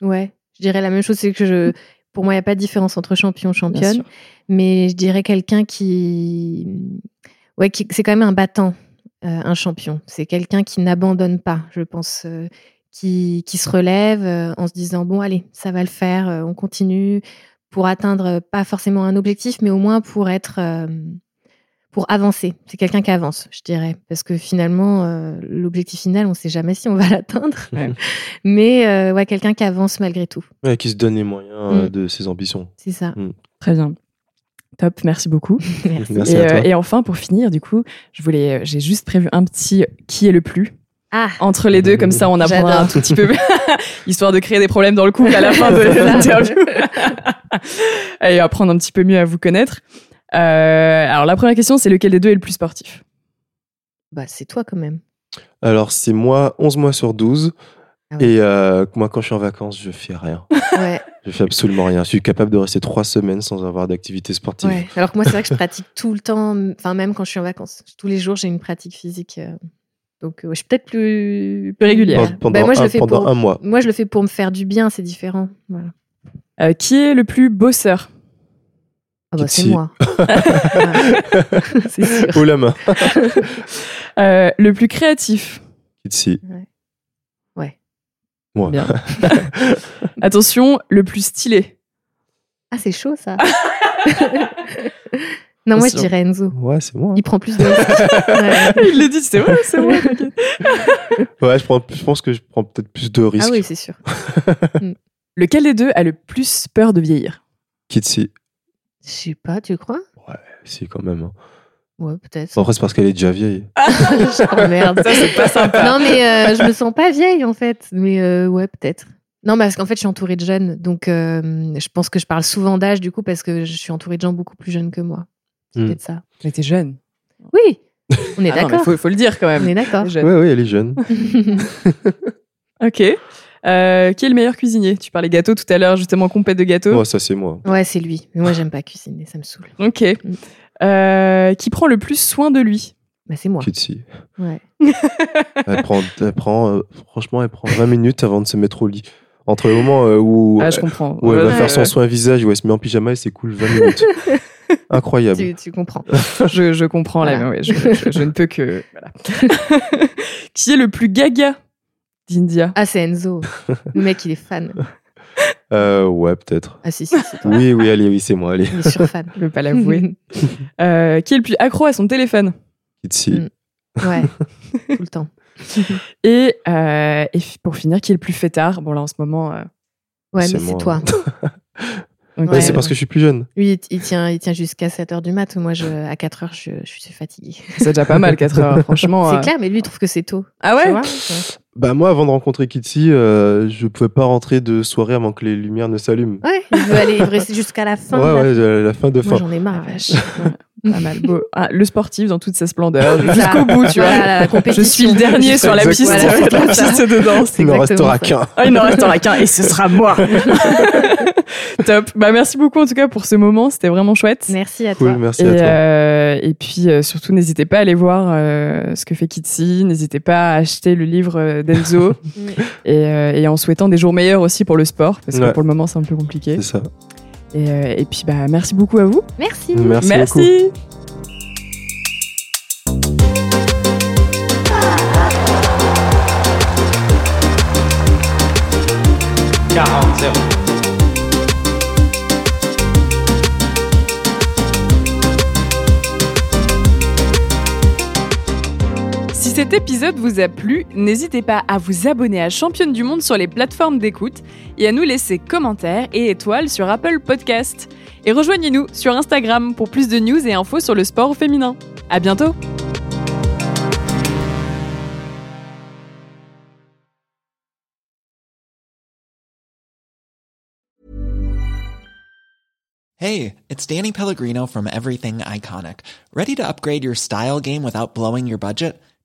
Ouais, je dirais la même chose, c'est que je, pour moi, il n'y a pas de différence entre champion Bien championne, mais je dirais quelqu'un qui, ouais, c'est quand même un battant, euh, un champion. C'est quelqu'un qui n'abandonne pas, je pense, euh, qui, qui se relève euh, en se disant bon, allez, ça va le faire, euh, on continue pour atteindre pas forcément un objectif, mais au moins pour être, euh, pour avancer. C'est quelqu'un qui avance, je dirais, parce que finalement, euh, l'objectif final, on ne sait jamais si on va l'atteindre, Ouais. mais euh, ouais, quelqu'un qui avance malgré tout. Ouais, qui se donne les moyens Mm. de ses ambitions C'est ça. Très bien. Top, merci beaucoup. Merci. Merci et, à toi. euh, et enfin, pour finir, du coup, je voulais, j'ai juste prévu un petit qui est le plus Ah, entre les deux, comme ça on apprendra un tout petit peu, histoire de créer des problèmes dans le couple à la fin de l'interview. et apprendre un petit peu mieux à vous connaître. Euh, alors la première question, c'est lequel des deux est le plus sportif? Bah c'est toi quand même. alors c'est moi 11 mois sur 12 Ah ouais. et euh, moi quand je suis en vacances je fais rien Ouais, Je fais absolument rien. Je suis capable de rester trois semaines sans avoir d'activité sportive. ouais. Alors que moi, c'est vrai que je pratique tout le temps, enfin même quand je suis en vacances. Tous les jours, j'ai une pratique physique. euh, Donc, euh, je suis peut-être plus, Plus régulière. Pendant, Bah, moi, je un, le fais pendant pour- un mois. Moi, je le fais pour me faire du bien, c'est différent. Voilà. Euh, Qui est le plus bosseur? Ah bah, c'est moi. Ouais. c'est sûr. Oh la main. Euh, Le plus créatif? Kitsi. Ouais. Moi. Bien. Attention, le plus stylé. Ah, c'est chaud ça. non, moi, je dirais Enzo. Ouais, c'est moi. Il prend plus de risques. Ouais. Il l'a dit, c'est vrai, c'est t'inquiète. Ouais, je, prends, je pense que je prends peut-être plus de risques. Ah oui, c'est sûr. Lequel des deux a le plus peur de vieillir? Kitsi. Je sais pas, tu crois? Si, quand même. hein. Ouais, peut-être. Après, c'est parce qu'elle est déjà vieille. oh merde. Ça, c'est pas sympa. Non, mais euh, je me sens pas vieille en fait. Mais euh, ouais, peut-être. Non, parce qu'en fait, je suis entourée de jeunes. Donc, euh, je pense que je parle souvent d'âge du coup parce que je suis entourée de gens beaucoup plus jeunes que moi. C'est Hmm. peut-être ça. Mais t'es jeune. Oui, on est Ah d'accord. faut, faut le dire quand même. On est d'accord. Ouais, ouais, elle est jeune. Ok. Euh, qui est le meilleur cuisinier? Tu parlais gâteau tout à l'heure, justement, compète de gâteau. Ouais, ça, c'est moi. ouais, c'est lui. Mais moi, j'aime pas cuisiner, ça me saoule. Ok. Euh, qui prend le plus soin de lui Bah, c'est moi. Kitsi. Ouais. Elle prend, elle prend euh, franchement, elle prend 20 minutes avant de se mettre au lit. Entre le moment euh, où, Ah, je comprends. où elle va Ouais, faire son soin visage, où elle se met en pyjama et c'est cool 20 minutes. Incroyable. Tu, tu comprends. Je, je comprends là, mais ouais, je, je- je ne peux que. Voilà. qui est le plus gaga d'India? Ah, c'est Enzo. Le mec, il est fan. Euh, ouais, peut-être. Ah, si, si, c'est toi. Oui, oui, allez, oui, c'est moi, allez. Il est sur fan. Je ne veux pas l'avouer. Euh, qui est le plus accro à son téléphone? Kitsi. Mm. Ouais, tout le temps. et, euh, et pour finir, qui est le plus fêtard? Bon, là, en ce moment. euh, Ouais, C'est mais c'est moi. toi. Ouais, c'est parce que je suis plus jeune. Lui, il, il tient, il tient jusqu'à 7h du mat. Moi, je, à 4h, je, je suis fatiguée. C'est déjà pas mal, 4 heures, franchement. C'est euh. clair, mais lui, il trouve que c'est tôt. Ah ouais Bah, moi, avant de rencontrer Kitsi, euh, je pouvais pas rentrer de soirée avant que les lumières ne s'allument. Ouais, il veut aller rester jusqu'à la fin. Ouais, de la- ouais, la fin de fin. j'en ai marre. Ah, vache. Ouais, pas mal. Beau. Ah, le sportif dans toute sa splendeur, jusqu'au bout, tu vois. Voilà, la compétition. Je suis le dernier sur la piste, Exactement. la piste de danse. Il n'en restera qu'un. Ah, il n'en restera qu'un et ce sera moi. Top. Bah, merci beaucoup en tout cas pour ce moment, c'était vraiment chouette. Merci à Cool, toi. merci Et, à toi. euh, et puis euh, surtout, n'hésitez pas à aller voir euh, ce que fait Kitsi. N'hésitez pas à acheter le livre d'Enzo. et, euh, et en souhaitant des jours meilleurs aussi pour le sport, parce que Ouais. pour le moment, c'est un peu compliqué. C'est ça. Et, euh, et puis, bah, merci beaucoup à vous. Merci. Merci, beaucoup. merci. Si cet épisode vous a plu, n'hésitez pas à vous abonner à Championne du Monde sur les plateformes d'écoute et à nous laisser commentaires et étoiles sur Apple Podcast. Et rejoignez-nous sur Instagram pour plus de news et infos sur le sport féminin. À bientôt! Hey, it's Danny Pellegrino from Everything Iconic. Ready to upgrade your style game without blowing your budget?